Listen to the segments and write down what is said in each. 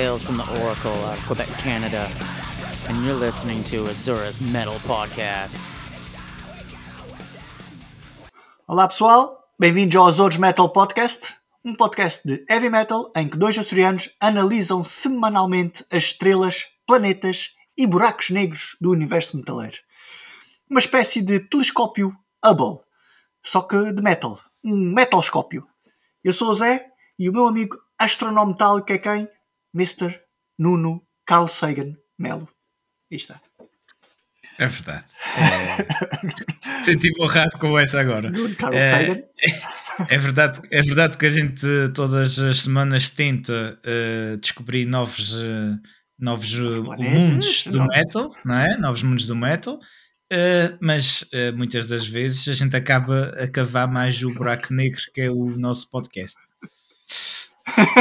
Tales from the Oracle out of Quebec, Canada, and you're listening to Azura's Metal Podcast. Olá pessoal, bem-vindos ao Azores Metal Podcast, um podcast de heavy metal em que dois açorianos analisam semanalmente as estrelas, planetas e buracos negros do universo metaleiro. Uma espécie de telescópio Hubble, só que de metal, um metalscópio. Eu sou o Zé e o meu amigo astronome metálico é quem? Mr. Nuno Carl Sagan Melo. Aí está. É verdade. É... Senti-me honrado com essa agora. Nuno Carl É, Sagan. é, verdade, é verdade que a gente todas as semanas tenta eh, descobrir novos, eh, novos eh, planetas, mundos do não? metal, não é? Novos mundos do metal. eh, mas muitas das vezes a gente acaba a cavar mais o buraco negro que é o nosso podcast.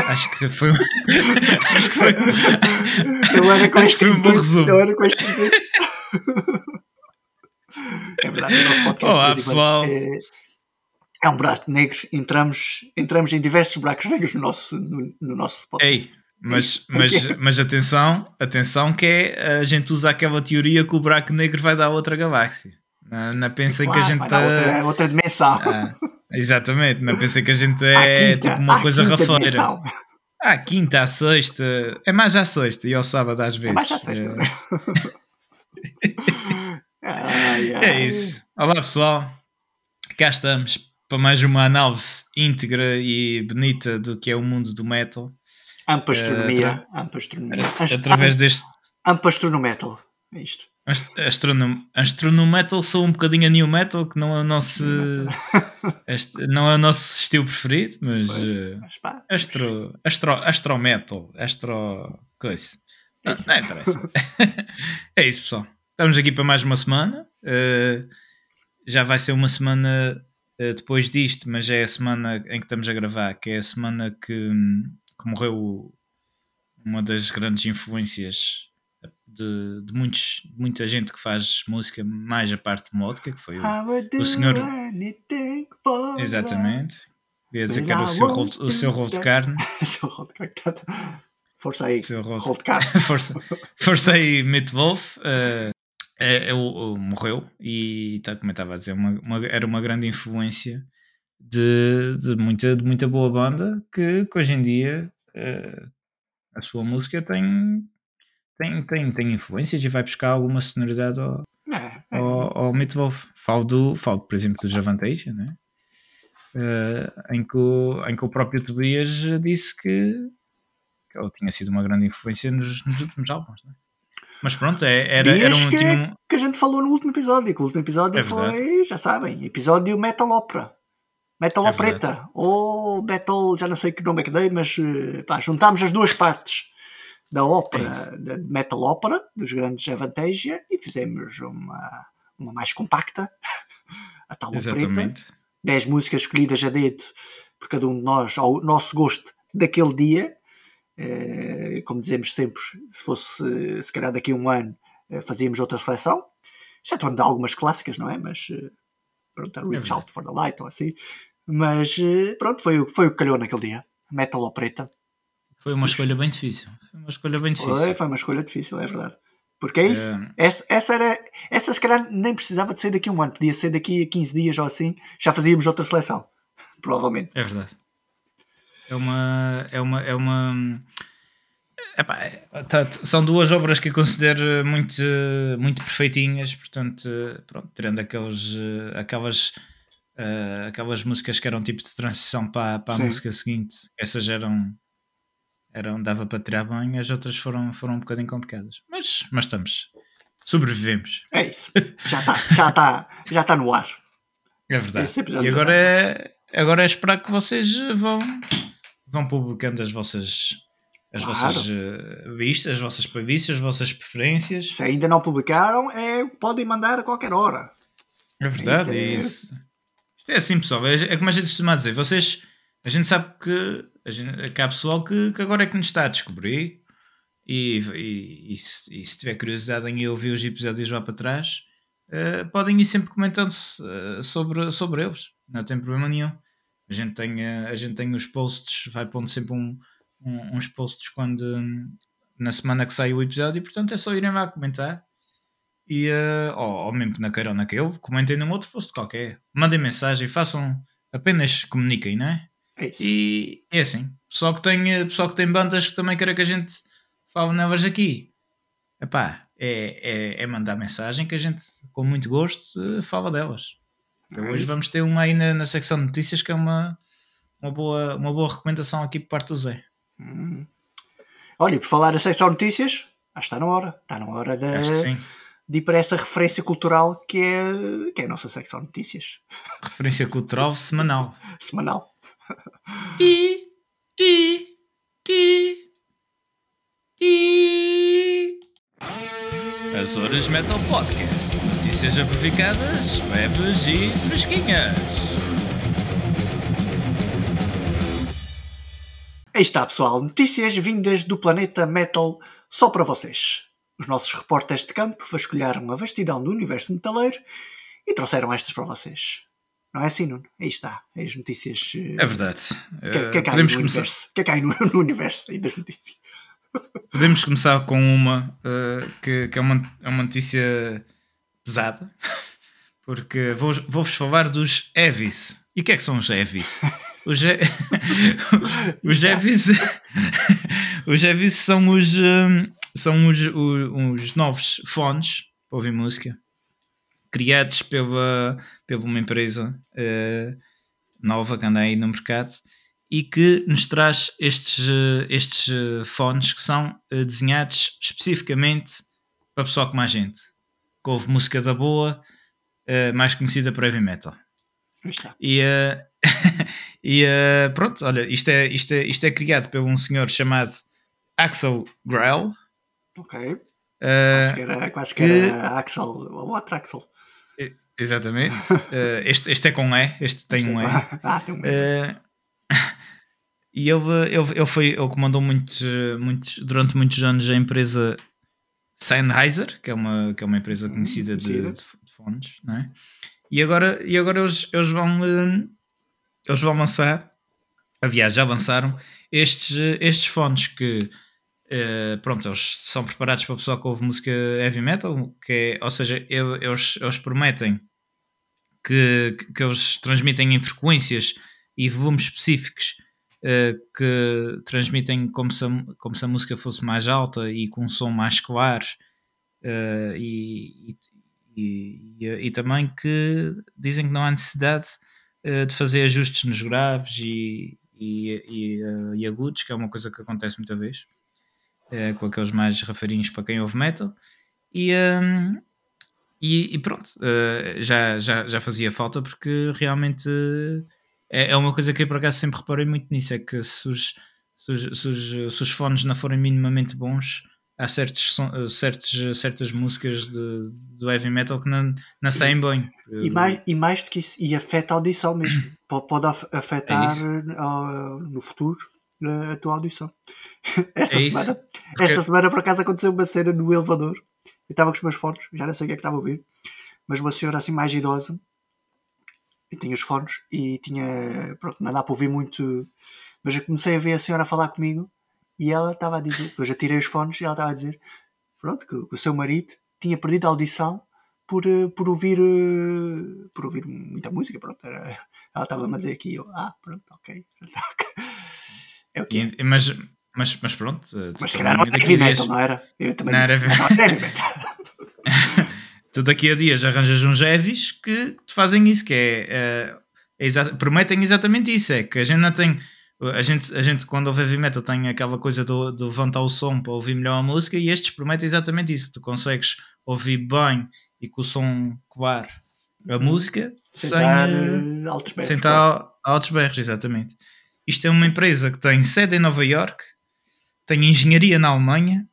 Acho que foi. acho que foi. Eu era com Acho este um. Eu era com este intuito. É verdade, o nosso podcast Olá, pessoal. é, é um buraco negro. Entramos, entramos em diversos buracos negros no nosso, no, no nosso podcast. Ei, mas, mas, mas atenção, atenção que é, a gente usa aquela teoria que o buraco negro vai dar outra galáxia. Não, não pensem Claro, que a gente dar outra, outra dimensão. Ah, exatamente, não pensem que a gente é quinta, tipo uma coisa rafeira. À quinta, à sexta, é mais à sexta e ao sábado às vezes. Mais à sexta. É-? Ai, ai. É isso. Olá pessoal, cá estamos para mais uma análise íntegra e bonita do que é o mundo do metal. Ampla astronomia. Ampla astronomia. Ast- Através deste Ampla astronometal. É isto. ast- astronom, astronometal sou um bocadinho a new metal, que não é o nosso este- não é o nosso estilo preferido, mas eh, Mas pá, astro, astro, astro metal, astro coisa. Não, não interessa. é isso, pessoal. Estamos aqui para mais uma semana. Eh, já vai ser uma semana eh, depois disto, mas é a semana em que estamos a gravar, que é a semana que, hum, que morreu uma das grandes influências de, de muitos, muita gente que faz música, mais a parte módica, que foi o. O senhor-. Exatamente. Ia dizer que era o seu rolo, o seu rolo de carne. Seu rolo de carne. Força aí. Seu rolo- de carne. Força, força aí, Mitt Wolf. eh, é, é o- morreu e, tá, como eu estava a dizer, uma- uma- era uma grande influência de, de muita, de muita boa banda que, que hoje em dia eh, a sua música tem, tem, tem, tem influências e vai buscar alguma sonoridade ao, É, é. ao, ao Mitt Wolf. Falo, do, falo, por exemplo, do Javantation, né? Eh, em, que o, em que o próprio Tobias disse que, que ele tinha sido uma grande influência nos, nos últimos álbuns. Né? Mas pronto, é- era, era um, que, um- que a gente falou no último episódio. Que o último episódio É foi, já sabem, episódio Metal Opera. Metal É Opereta. Ou Metal, já não sei que nome é que dei, mas eh, pá, juntámos as duas partes da É ópera, isso. da Metal Opera, dos grandes Avantasia, e fizemos uma, uma mais compacta, a tal. Exatamente. 10 músicas escolhidas a dedo por cada um de nós, ao nosso gosto daquele dia. Eh, como dizemos sempre, se fosse se calhar daqui a um ano eh, fazíamos outra seleção. Já estou a algumas clássicas, não é? Mas eh, pronto, a Reach verdade. Out for the Light ou assim. Mas pronto, foi, o- foi o que calhou naquele dia. Metal ou preta. Foi uma escolha bem difícil. Foi uma escolha bem difícil. Foi, foi uma escolha difícil, é verdade. Porque é isso. É. Essa, essa era. Essa se calhar nem precisava de ser daqui a um ano, podia ser daqui a 15 dias ou assim, já fazíamos outra seleção. Provavelmente. É verdade. É uma. É uma. É uma epá, tá- são duas obras que eu considero muito, muito perfeitinhas, portanto, pronto, tirando aqueles, aquelas, eh, aquelas músicas que eram tipo de transição para, para a música seguinte, essas eram, eram dava para tirar bem, as outras foram, foram um bocadinho complicadas. Mas, mas estamos, sobrevivemos. É isso. Já está já tá, já tá no ar. É verdade. E agora tá. é, agora é esperar que vocês vão, vão publicando as vossas, as Claro. vossas eh, vistas, as vossas previstas, as vossas preferências. Se ainda não publicaram, é, podem mandar a qualquer hora. É verdade, Isso é é- isso. Isto é assim, pessoal. É, é como a gente costuma dizer. Vocês, a gente sabe que, a gente, que há pessoal que, que agora é que nos está a descobrir. E, e, e se, e se tiver curiosidade em ouvir os episódios lá para trás, eh, podem ir sempre comentando eh, sobre, sobre eles. Não tem problema nenhum. A gente tem, eh, a gente tem os posts, vai pondo sempre um, um- uns posts quando na semana que sai o episódio, e portanto é só irem lá comentar. E, eh, ou, ou mesmo que não queiram naquele, comentem num outro post qualquer. Mandem mensagem, façam, apenas comuniquem, não é? É isso. E é assim. Pessoal que tem, eh, pessoal que tem bandas que também quer que a gente fale nelas aqui. Epá, é, é, é mandar mensagem que a gente, com muito gosto, eh, fala delas. É Hoje isso. vamos ter uma aí na, na secção de notícias que é uma, uma, boa, uma boa recomendação aqui por parte do Zé. Hum. Olha, e por falar a secção de notícias, acho que está na hora. Está na hora sim. de ir para essa referência cultural que é, que é a nossa secção de notícias. Referência cultural semanal. Semanal. Ti, ti, ti, ti. Azores Metal Podcast. Notícias amplificadas, leves e fresquinhas. Aí está, pessoal. Notícias vindas do planeta Metal só para vocês. Os nossos repórteres de campo vasculharam a vastidão do universo metaleiro e trouxeram estas para vocês. Não é assim, Nuno? Aí está. As notícias. eh, É verdade. que, Eh, que é que podemos, no começar, universo? Que é que há no, no universo aí das notícias? podemos começar com uma eh, que, que é, uma, é uma notícia pesada. Porque vou- vou-vos falar dos Evis. E o que é que são os Evis? Os, e... os Evis os Evis são os hum, são os, o- os novos fones para ouvir música criados pela, pela uma empresa eh, nova que anda aí no mercado e que nos traz estes, eh, estes eh, fones que são desenhados especificamente para pessoal como a gente que ouve música da boa eh, mais conhecida por heavy metal e, eh, e eh, pronto, olha, isto é, isto, é, isto é criado por um senhor chamado Axel Grell. Ok. Eh, Quase que era, quase que que- era Axel, o outro Axel. Exatamente. Eh, este, este é com E, este tem um E. Ah, tem um E. Eh, e ele, ele, ele foi, ele comandou muitos, muitos, durante muitos anos a empresa Sennheiser, que é uma, que é uma empresa conhecida de, de, de fones, não é? E agora, e agora eles, eles vão eh, eles vão lançar, aliás, já lançaram estes, estes fones que eh, pronto, eles são preparados para o pessoal que ouve música heavy metal, que é, ou seja, ele- eles, eles prometem que, que- eles transmitem em frequências e volumes específicos eh, que transmitem como se, a, como se a música fosse mais alta e com um som mais claro eh, e, e, e, e também que dizem que não há necessidade eh, de fazer ajustes nos graves e, e, agudos, que é uma coisa que acontece muita vez com aqueles mais rafarinhos para quem ouve metal. E, hum, e, e pronto, eh, já, já, já fazia falta porque realmente é, é uma coisa que eu por acaso sempre reparei muito nisso: é que se os, se os, se os, se os fones não forem minimamente bons, há certos, eh, certos, certas músicas de, do heavy metal que não, não saem bem. E mais, e mais do que isso, e afeta a audição mesmo. Pode, pode af- afetar É no futuro a tua audição. Esta, É semana, esta semana, por acaso, aconteceu uma cena no elevador. Eu estava com os meus fones, já não sei o que é que estava a ouvir, mas uma senhora assim mais idosa e tinha os fones e tinha. Pronto, não dá para ouvir muito. Mas eu comecei a ver a senhora falar comigo e ela estava a dizer. Eu já tirei os fones e ela estava a dizer pronto, que, que o seu marido tinha perdido a audição por, eh, por ouvir eh, por ouvir muita música, pronto, era, ela estava a dizer aqui, eu, ah, pronto, ok, é o que é. Mas, mas, mas pronto, eh, Mas se calhar não era heavy metal, não era? Eu também Não disse, era "Não, era heavy metal. tu daqui a dias arranjas uns heavies que te fazem isso, que é, eh, é exa- prometem exatamente isso, é que a gente não tem a gente, a gente quando ouve heavy metal tem aquela coisa do, do levantar o som para ouvir melhor a música e estes prometem exatamente isso, tu consegues ouvir bem e com o som claro a música sem, Sem dar, eh, altos berros, sem altos berros, exatamente. Isto é uma empresa que tem sede em Nova York, tem engenharia na Alemanha,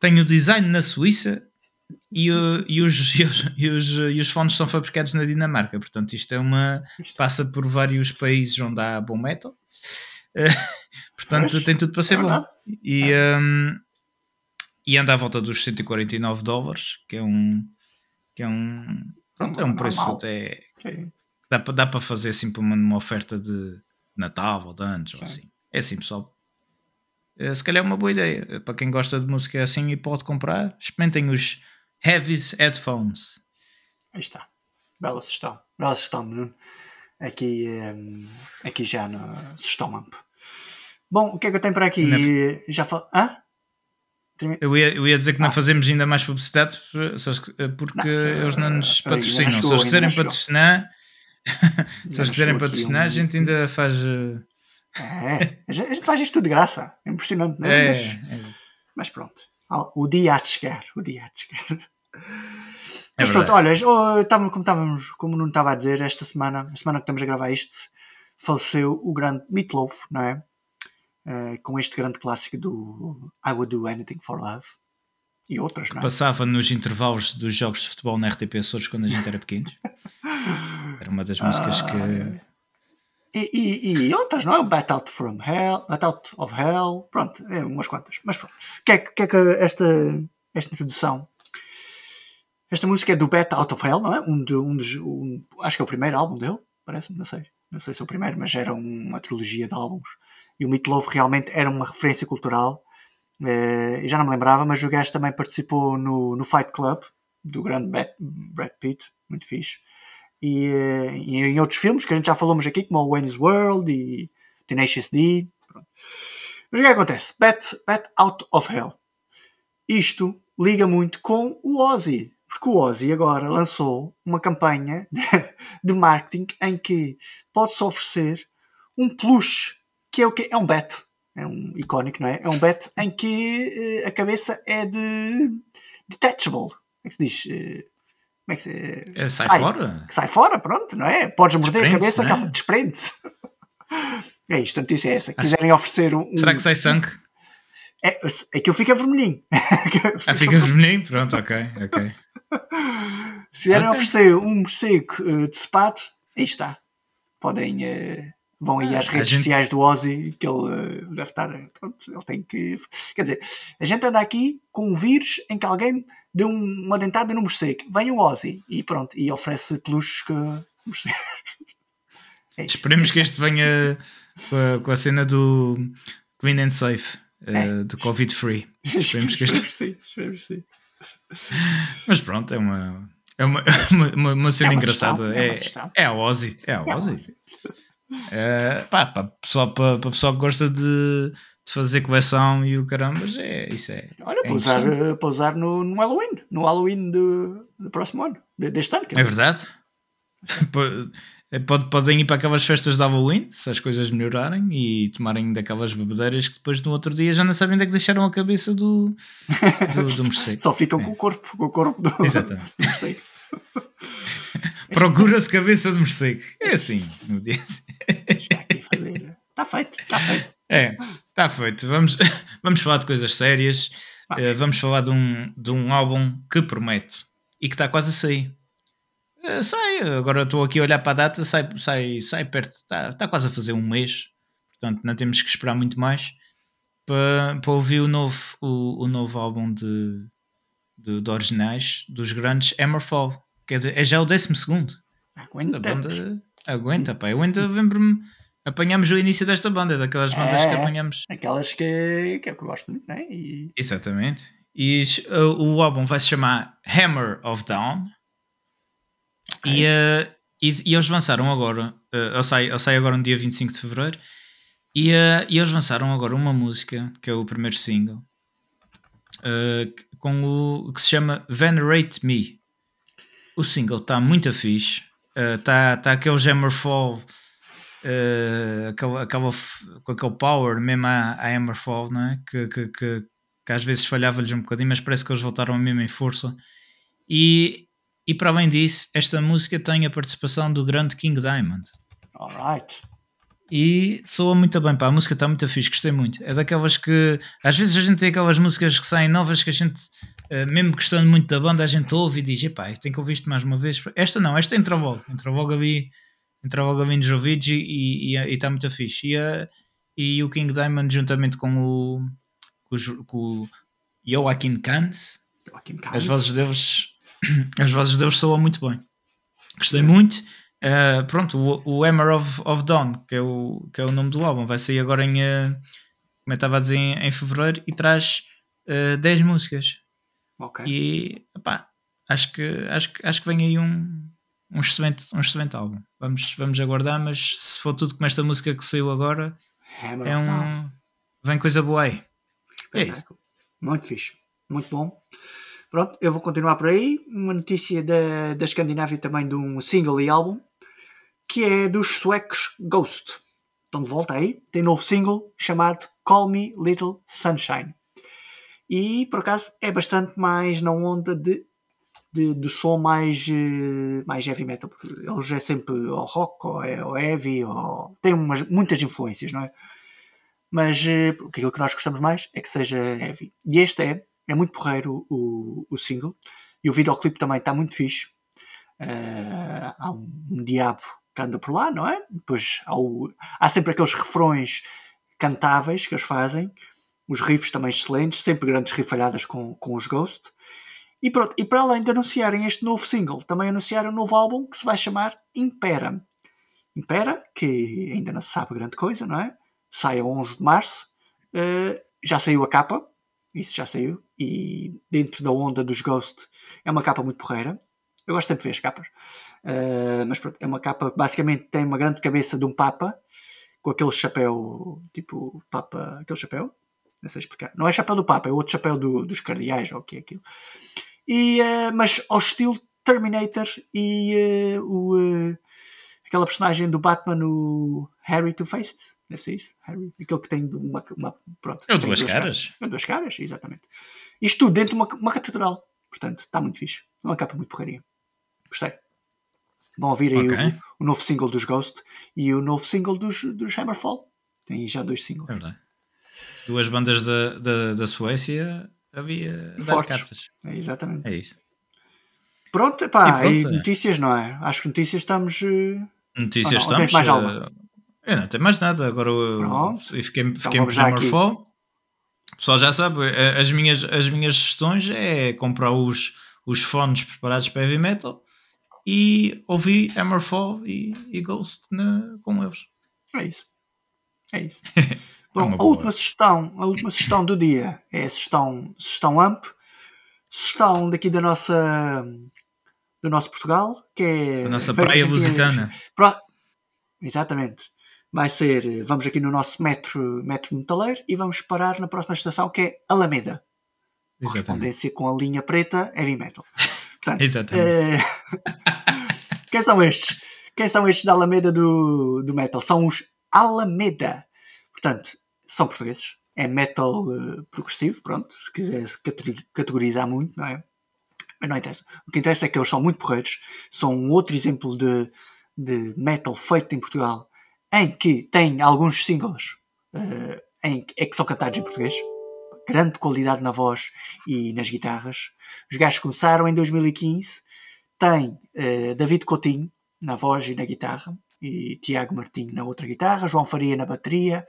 tem o design na Suíça e, e os, e, os, e, os, e os fones são fabricados na Dinamarca. Portanto, isto é uma. passa por vários países onde há bom metal. Eh, portanto, Pois, tem tudo para ser é bom. E, hum, e anda à volta dos 149 dólares, que é um. Que é um. Pronto, é um preço Normal. até. Ok. Dá para dá para fazer assim uma, numa oferta de Natal ou de anos ou Sim. assim. É assim, pessoal. Uh, se calhar é uma boa ideia. Para quem gosta de música assim e pode comprar, experimentem os Heavy's Headphones. Aí está. Bela sugestão. Bela sugestão, Bruno. Aqui, um, aqui já no sugestão amp. Bom, o que é que eu tenho para aqui? Na... Já fal... Hã? Eu ia, eu ia dizer que ah. não fazemos ainda mais publicidade porque não, eles não nos patrocinam. Chegou, se eles quiserem patrocinar, se eles quiserem patrocinar, um... a gente ainda faz. É, a gente faz isto tudo de graça. É impressionante, não é? é, mas, é. mas, pronto. O dia há de chegar. O dia há de chegar. É mas pronto, olha, como, estávamos, como não estava a dizer, esta semana, a semana que estamos a gravar isto, faleceu o grande Meatloaf, não é? Uh, com este grande clássico do I Would Do Anything for Love e outras, não é? Passava nos intervalos dos jogos de futebol na RTP Açores quando a gente era pequeno. Era uma das músicas ah, que. E, e, e, outras, não é? Bat Out from Hell, Bat Out of Hell, pronto, é umas quantas. Mas pronto. O que é que, é que esta, esta introdução esta música é do Bat Out of Hell, não é? Um, de, um dos. Um, acho que é o primeiro álbum dele, parece-me, não sei. Não sei se é o primeiro, mas era uma trilogia de álbuns. E o Meatloaf realmente era uma referência cultural. Eh, já não me lembrava, mas o gajo também participou no, no Fight Club, do grande Brad Pitt, muito fixe. E, eh, e, em outros filmes que a gente já falamos aqui, como o Wayne's World e Tenacious D. Pronto. Mas o que acontece? Bat, Bat Out of Hell. Isto liga muito com o Ozzy. Porque o Ozzy agora lançou uma campanha de marketing em que pode-se oferecer um plush, que é o que? É um bet. É um icónico, não é? É um bet em que uh, a cabeça é de detachable. Como é que se diz? Como é que se é, sai, sai, fora? sai fora, pronto, não é? Podes morder a cabeça, é? desprende-se. é isto, a notícia é essa. Quiserem oferecer um. Será que sai sangue? É, aquilo fica vermelhinho. ah, fica vermelhinho? Pronto, ok, ok. Se querem okay. oferecer um morcego uh, de sapato, aí está. Podem. Uh, vão aí ah, às redes gente... sociais do Ozzy, que ele uh, deve estar. Pronto, ele tem que. Quer dizer, a gente anda aqui com um vírus em que alguém deu um, uma dentada no morcego. Vem o Ozzy e pronto, e oferece peluches que. é Esperemos que este venha com a, com a cena do Clean and Safe, é. do Covid Free. Esperemos que este. sim, esperemos sim. Mas pronto, é uma, é uma, uma, uma cena é uma engraçada. é, é, a Ozzy. É a é Ozzy. É, pá, para pessoal, para, para pessoal que gosta de, de fazer coleção e o caramba, é, isso é. Olha, é para, usar, para usar no, no Halloween, no Halloween do, do próximo ano, deste ano. É verdade. É, pode, podem ir para aquelas festas de Halloween, se as coisas melhorarem, e tomarem daquelas bebedeiras que depois no outro dia já não sabem onde é que deixaram a cabeça do, do, do morcego. Só ficam é. com o corpo, com o corpo do, Exatamente. do morcego. Procura-se cabeça de morcego. É assim, no dia Está feito, está feito. É, está feito. Vamos, vamos falar de coisas sérias. Uh, vamos falar de um, de um álbum que promete e que está quase a sair. Uh, sai, agora estou aqui a olhar para a data, sai, sai, sai perto, está, está quase a fazer um mês, portanto não temos que esperar muito mais para, para ouvir o novo, o, o novo álbum de, de, de originais dos grandes Hammerfall. Quer dizer, é já o décimo segundo. Aguenta. A banda aguenta, pá. Eu ainda lembro-me. Apanhamos o início desta banda, daquelas bandas é, que apanhamos. Aquelas que, que, é que eu gosto muito, né? E... Exatamente. E uh, o álbum vai se chamar Hammer of Dawn. Okay. E, uh, e, e, eles lançaram agora, uh, eu, saio, eu saio agora no dia 25 de Fevereiro, e, uh, e eles lançaram agora uma música, que é o primeiro single, uh, com o que se chama Venerate Me. O single está muito fixe, está uh, tá aquele Hammerfall, uh, aquele, aquele, com aquele power mesmo a, a Hammerfall, não é? que, que, que, que às vezes falhava-lhes um bocadinho, mas parece que eles voltaram mesmo em força. E e para além disso, esta música tem a participação do grande King Diamond. Alright. E soa muito bem, pá, a música está muito fixe, gostei muito. É daquelas que às vezes a gente tem aquelas músicas que saem novas que a gente, eh, mesmo gostando muito da banda, a gente ouve e diz: epá, tem que ouvir isto mais uma vez. Esta não, esta entra logo, entra logo ali, entra logo ali nos ouvidos e está muito fixe. E, a, e o King Diamond, juntamente com o, com o, com o Joaquin Cans, as vozes deles as vozes deles soam muito bem. Gostei muito. Uh, pronto, o, o Hammer of, of Dawn, que é o, que é o nome do álbum, vai sair agora em, uh, como eu estava a dizer, em, em fevereiro e traz uh, 10 músicas. Ok. E epá, acho, que, acho, que, acho que vem aí um, um, excelente, um excelente álbum. Vamos, vamos aguardar, mas se for tudo como esta música que saiu agora, Hammer é um, vem coisa boa aí. É isso. Muito fixe. Muito bom. Pronto, eu vou continuar por aí. Uma notícia da, da Escandinávia também de um single e álbum que é dos suecos Ghost. Estão de volta aí. Tem novo single chamado Call Me Little Sunshine. E por acaso é bastante mais na onda de, de, do som mais, eh, mais heavy metal. Porque eles é sempre ou rock ou, é, ou heavy, ou... tem umas, muitas influências, não é? mas eh, aquilo que nós gostamos mais é que seja heavy. E este é, é muito porreiro o, o single, e o videoclipe também está muito fixe. Eh, há um, um diabo que anda por lá, não é? Depois há, o- há sempre aqueles refrões cantáveis que eles fazem, os riffs também excelentes, sempre grandes rifalhadas com, com os Ghost. E pronto, e para além de anunciarem este novo single, também anunciaram um novo álbum que se vai chamar Impera. Impera, que ainda não se sabe grande coisa, não é? Sai a 11 de março. Eh, já saiu a capa, isso já saiu. E dentro da onda dos Ghost é uma capa muito porreira. Eu gosto sempre de ver as capas. Eh, mas pronto, é uma capa que basicamente tem uma grande cabeça de um Papa com aquele chapéu, tipo Papa, aquele chapéu. Não sei explicar. Não é chapéu do Papa, é outro chapéu do- dos cardeais, ou o que é aquilo. E, eh, mas ao estilo Terminator e eh, o, eh, aquela personagem do Batman, o Harry Two Faces, deve ser isso, Harry, aquele que tem uma, uma pronto, É tem duas caras. É duas caras, exatamente. Isto tudo dentro de uma, uma catedral, portanto, está muito fixe. É uma capa muito porcaria. Gostei. Vão ouvir aí Ok. o, o novo single dos Ghost e o novo single dos, dos Hammerfall. Tem aí já dois singles. É verdade. Duas bandas da, da, da Suécia havia Fortes. cartas. É, exatamente. É isso. Pronto, epá, E e, pronto, é. notícias, não é? Acho que notícias estamos. eh, Notícias não, estamos. mais alguma? eh, eu não tenho mais nada. Agora Pronto. eu fiquei, fiquei vamos por. Hammerfall. O pessoal já sabe, eh, as minhas, as minhas sugestões é comprar os, os fones preparados para heavy metal e ouvir Hammerfall e, e Ghost na, com eles. É isso. É isso. Bom, uma a última sugestão, a última sugestão do dia é a sugestão, sugestão AMP, sugestão daqui da nossa do nosso Portugal, que é A nossa praia lusitana. Pro- Exatamente. Vai ser, vamos aqui no nosso metro, metro metaleiro e vamos parar na próxima estação que é Alameda. Exatamente. Correspondência com a linha preta heavy metal. Portanto, Exatamente. eh, Quem são estes? Quem são estes da Alameda do, do metal? São os Alameda. Portanto, são portugueses. É metal eh, progressivo, pronto. Se quiser se cate- categorizar muito, não é? Mas não interessa. O que interessa é que eles são muito porreiros. São um outro exemplo de, de metal feito em Portugal em que tem alguns singles eh, em, é que são cantados em português. Grande qualidade na voz e nas guitarras. Os gajos começaram em 2015 tem eh, David Coutinho na voz e na guitarra, e Tiago Martinho na outra guitarra, João Faria na bateria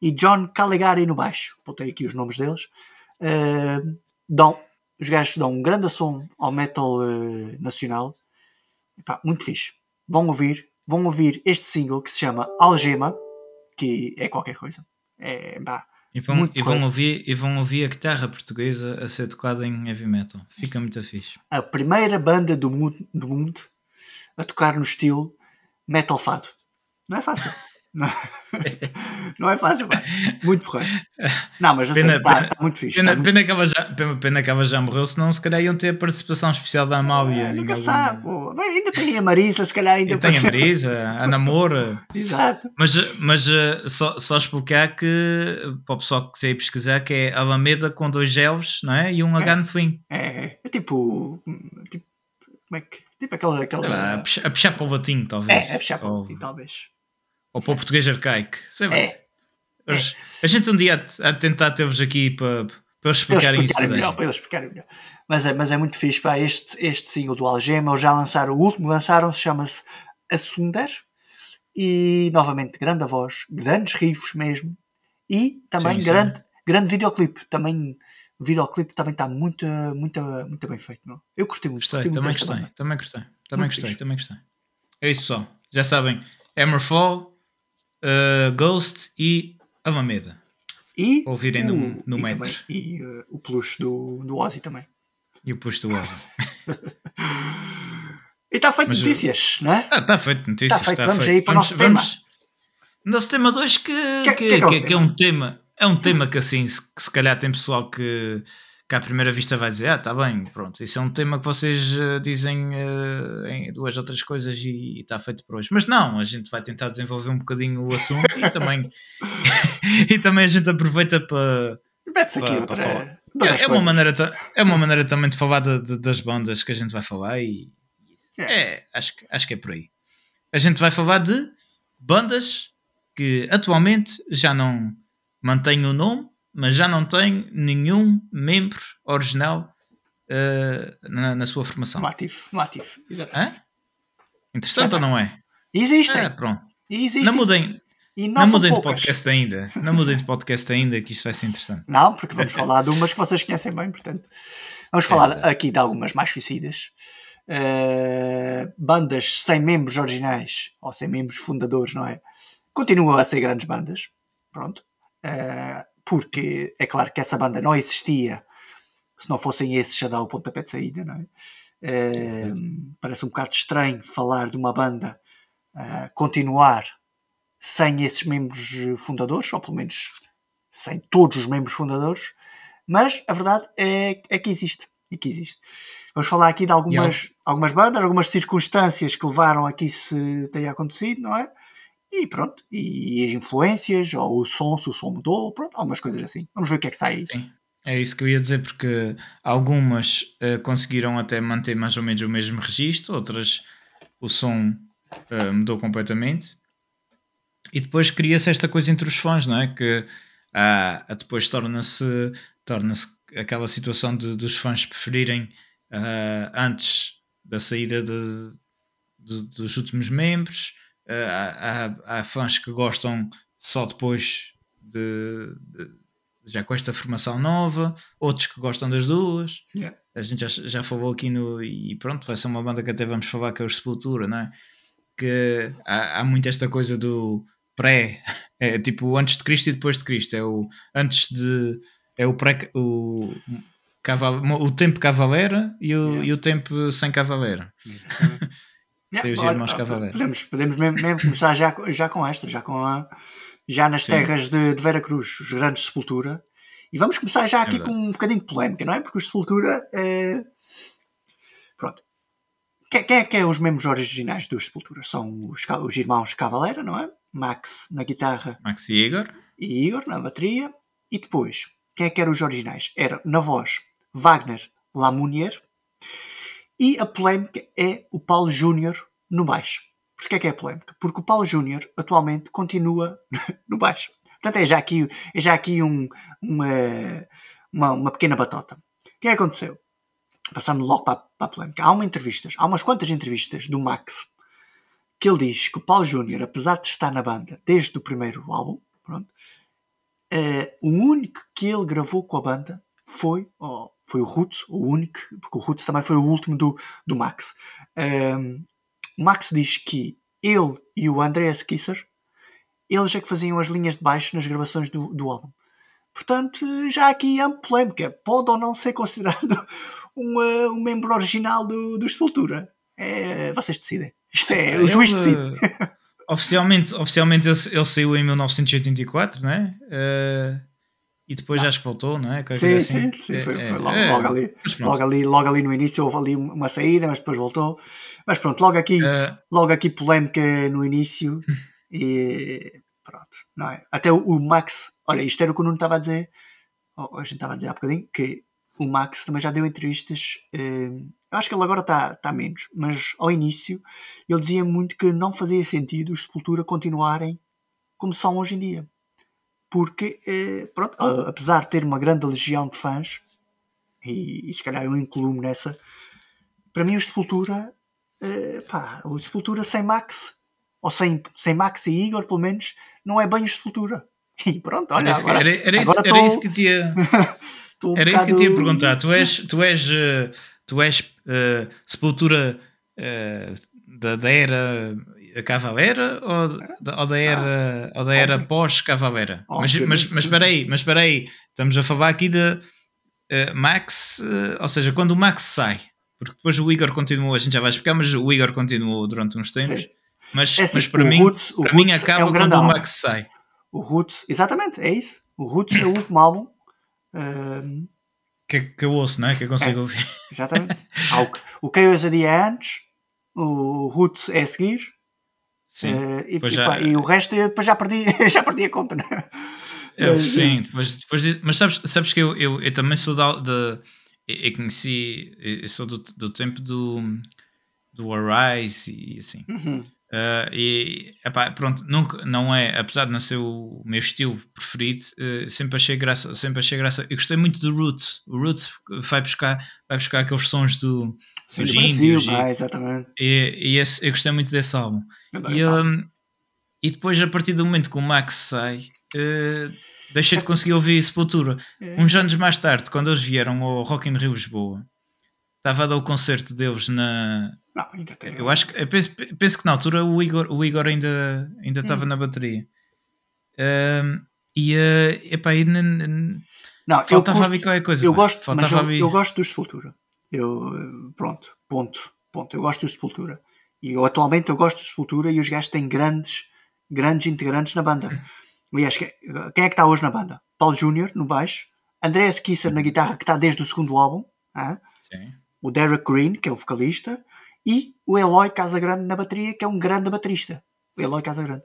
e John Caligari no baixo. Botei aqui os nomes deles. Eh, dão, os gajos dão um grande som ao metal eh, nacional. Epá, muito fixe. Vão ouvir, vão ouvir este single que se chama Algema, que é qualquer coisa. É, pá, E vão, e, vão ouvir, e vão ouvir a guitarra portuguesa a ser tocada em heavy metal. Fica muito fixe. a primeira banda do mundo, do mundo a tocar no estilo metal fado. Não é fácil. Não, não é fácil, pá. Muito porreiro. Não, mas assim, Pena- está pena- muito fixe. Pena, tá muito- pena, que ela já, pena, pena que ela já morreu, senão se calhar iam ter a participação especial da Amália. Ah, nunca algum- sabe, pô. Bem, ainda tem a Marisa, se calhar ainda tenho a Marisa, a Namora. Exato. Mas, mas eh, só, só explicar que, para o pessoal que quiser pesquisar, que é Alameda com dois L's não é? e um H no fim. É, é tipo, tipo. Como é que. Tipo aquela. aquela a puxar- a puxar para o latim, talvez. é, é puxar para o talvez. Ou para o português arcaico. Sei lá. É. A gente um dia há de- há de tentar ter-vos aqui para, para eles Para explicarem isso. a melhor, para eles explicarem melhor. Mas é, mas é muito fixe, pá. Este, este single do Algema, eles já lançaram, o último lançaram chama-se Asunder. E novamente, grande a voz, grandes riffs mesmo. E também Sim, sim. grande, grande videoclipe. Também, o videoclipe também está muito, muito, muito bem feito. Não? Eu gostei muito. Gostei, gostei muito também desta gostei, banda. também gostei, também Muito gostei, fixe. também gostei. É isso, pessoal. Já sabem, Hammerfall, uh, Ghost e Alameda. E Ouvirem no- no e metro. também- e uh, o peluche do, do Ozzy também. E o posto do Ozzy. E está feito Mas, notícias, não é? Ah, está feito, notícias. Tá feito, está vamos feito. aí para o nosso Nosso tema 2 que, Que- que, que é que é o que- que é tema? um tema. É um tema que assim, se, se calhar tem pessoal que, que à primeira vista vai dizer, ah, está bem, pronto, isso é um tema que vocês eh, dizem eh, em duas outras coisas e está feito por hoje. Mas não, a gente vai tentar desenvolver um bocadinho o assunto e também, e também a gente aproveita para, Mete-se aqui para, para falar. É, é uma maneira, é uma maneira também de falar de- de- das bandas que a gente vai falar e é, acho, que- acho que é por aí. A gente vai falar de bandas que atualmente já não mantêm o nome, mas já não têm nenhum membro original eh, na, na sua formação. No ativo, no ativo. Exatamente. Hã? Interessante ou não é? Existem. Ah, pronto. existem. Não mudem, E não, não mudem de podcast ainda. Não mudem de podcast ainda, que isto vai ser interessante. Não, porque vamos falar de umas que vocês conhecem bem, portanto. Vamos falar verdade. aqui de algumas mais conhecidas. Uh, bandas sem membros originais, ou sem membros fundadores, não é? Continuam a ser grandes bandas. Pronto. Uh, porque é claro que essa banda não existia se não fossem esses a dar o pontapé de saída, não é? Uh, parece um bocado estranho falar de uma banda uh, continuar sem esses membros fundadores, ou pelo menos sem todos os membros fundadores, mas a verdade é, é que existe. É que existe. Vamos falar aqui de algumas, algumas bandas, algumas circunstâncias que levaram a que isso tenha acontecido, não é? E pronto, e as influências, ou o som, se o som mudou, pronto, algumas coisas assim. Vamos ver o que é que sai aí. Sim. É isso que eu ia dizer, porque algumas eh, conseguiram até manter mais ou menos o mesmo registro, outras o som eh, mudou completamente. E depois cria-se esta coisa entre os fãs, não é? Que ah, depois torna-se torna-se aquela situação de, dos fãs preferirem ah, antes da saída de, de- dos últimos membros. Há, há fãs que gostam só depois de- de já com esta formação nova, outros que gostam das duas. Yeah. A gente já, já falou aqui no. E pronto, vai ser uma banda que até vamos falar que é o Sepultura, não é? Que há, há muito esta coisa do pré, é tipo antes de Cristo e depois de Cristo. É o antes de. É o pré. O, o tempo Cavalera e o, Yeah. e o tempo sem Cavalera. Tem os irmãos Cavaleiro. podemos, podemos mesmo, mesmo começar já, já com esta, já com a, já nas Sim. terras de, de Vera Cruz, os grandes Sepultura. E vamos começar já aqui verdade. com um bocadinho de polémica, não é? Porque os Sepultura é... Pronto. Quem, quem é que é os membros originais dos Sepultura? São os, os irmãos Cavaleira, não é? Max na guitarra Max e Igor. e Igor na bateria. E depois, quem é que eram os originais? Era, na voz, Wagner Lamounier. E a polémica é o Paulo Júnior no baixo. Porquê é que é polémica? Porque o Paulo Júnior atualmente continua no baixo. Portanto, é já aqui, é já aqui um- uma, uma, uma pequena batota. O que é que aconteceu? Passando logo para, para a polémica. Há uma entrevistas, há umas quantas entrevistas do Max que ele diz que o Paulo Júnior, apesar de estar na banda desde o primeiro álbum, pronto, eh, o único que ele gravou com a banda foi, foi o Roots, o único, porque o Roots também foi o último do, do Max. Ehm, o Max diz que ele e o Andreas Kisser, eles é que faziam as linhas de baixo nas gravações do, do álbum. Portanto, já aqui há polémica. Pode ou não ser considerado um, um membro original do, do Sepultura. É, vocês decidem. Isto é, o juiz decide. eh, oficialmente, oficialmente ele, ele saiu em 1984, não é? Eh, e depois acho que voltou, não é? Qualquer Sim, sim, assim. sim, É, foi, é, foi logo, é. logo ali, logo, ali, logo ali no início houve ali uma saída, mas depois voltou. Mas pronto, logo aqui, Eh, logo aqui polémica no início e pronto, não é? Até o, o Max, olha, isto era o que o Nuno estava a dizer, ou a gente estava a dizer há bocadinho, que o Max também já deu entrevistas, eh, eu acho que ele agora está está menos, mas ao início ele dizia muito que não fazia sentido os Sepultura continuarem como são hoje em dia. Porque, eh, pronto, apesar de ter uma grande legião de fãs, e, e se calhar eu incluo-me nessa, para mim o Sepultura, eh, pá, o Sepultura sem Max, ou sem, sem Max e Igor, pelo menos, não é bem o Sepultura. E pronto, olha, era, isso, que- agora, era, era isso, era tô- isso que te ia, tô um era isso que te ia bocado- perguntar. Tu és, tu és, eh, tu és eh, sepultura eh, da, da era Cavaleira ou, da- ou da era, ou da era pós-Cavaleira? Mas, mas, mas espera aí, mas espera aí, estamos a falar aqui de eh, Max, eh, ou seja, quando o Max sai, porque depois o Igor continuou, a gente já vai explicar, mas o Igor continuou durante uns tempos, Sim. mas, É assim, mas para mim, Roots- para mim acaba é um quando o. Max sai. O Roots, exatamente, é isso. O Roots é o último álbum. Ahm, Que, que eu ouço, não é? Que eu consigo ouvir. exatamente. Há o, o Chaos a dia é antes, o Roots é a seguir. Sim. eh, e, depois e já- pá, e o resto eu depois já perdi, já perdi a conta, né? Eu, Mas, sim, depois, depois disso- mas sabes, sabes que eu, eu, eu também sou da. eu eu conheci, eu sou do, do tempo do, do Arise e assim. Uhum. Ah, e epá, pronto, nunca, não é, apesar de não ser o meu estilo preferido, eh, sempre achei graça, sempre achei graça. Eu gostei muito do Roots. O Roots vai buscar, vai buscar aqueles sons do, Sim, do Brasil, índios e, ah, exatamente. e, e esse- eu gostei muito desse álbum. E, hum, e depois, a partir do momento que o Max sai, eh, deixei de conseguir ouvir Sepultura. É. Uns anos mais tarde, quando eles vieram ao Rock in Rio Lisboa, estava a dar o concerto deles na. Não, ainda tem. Eu acho que eu penso, penso que na altura o Igor, o Igor ainda, ainda Hum. estava na bateria. Hum, e, eh, epá, e Não, eu faltava curto- ver qualquer coisa. eu gosto, mas faltava eu, eu gosto do Sepultura. Eu, eh, pronto, ponto, ponto. Eu gosto do Sepultura. E eu, atualmente eu gosto do Sepultura e os gajos têm grandes, grandes integrantes na banda. Aliás, que- quem é que está hoje na banda? Paulo Júnior no baixo, André Kisser na guitarra, que está desde o segundo álbum, ah? Sim. o Derek Green, que é o vocalista, e o Eloy Casagrande na bateria, que é um grande baterista. O Eloy Casagrande.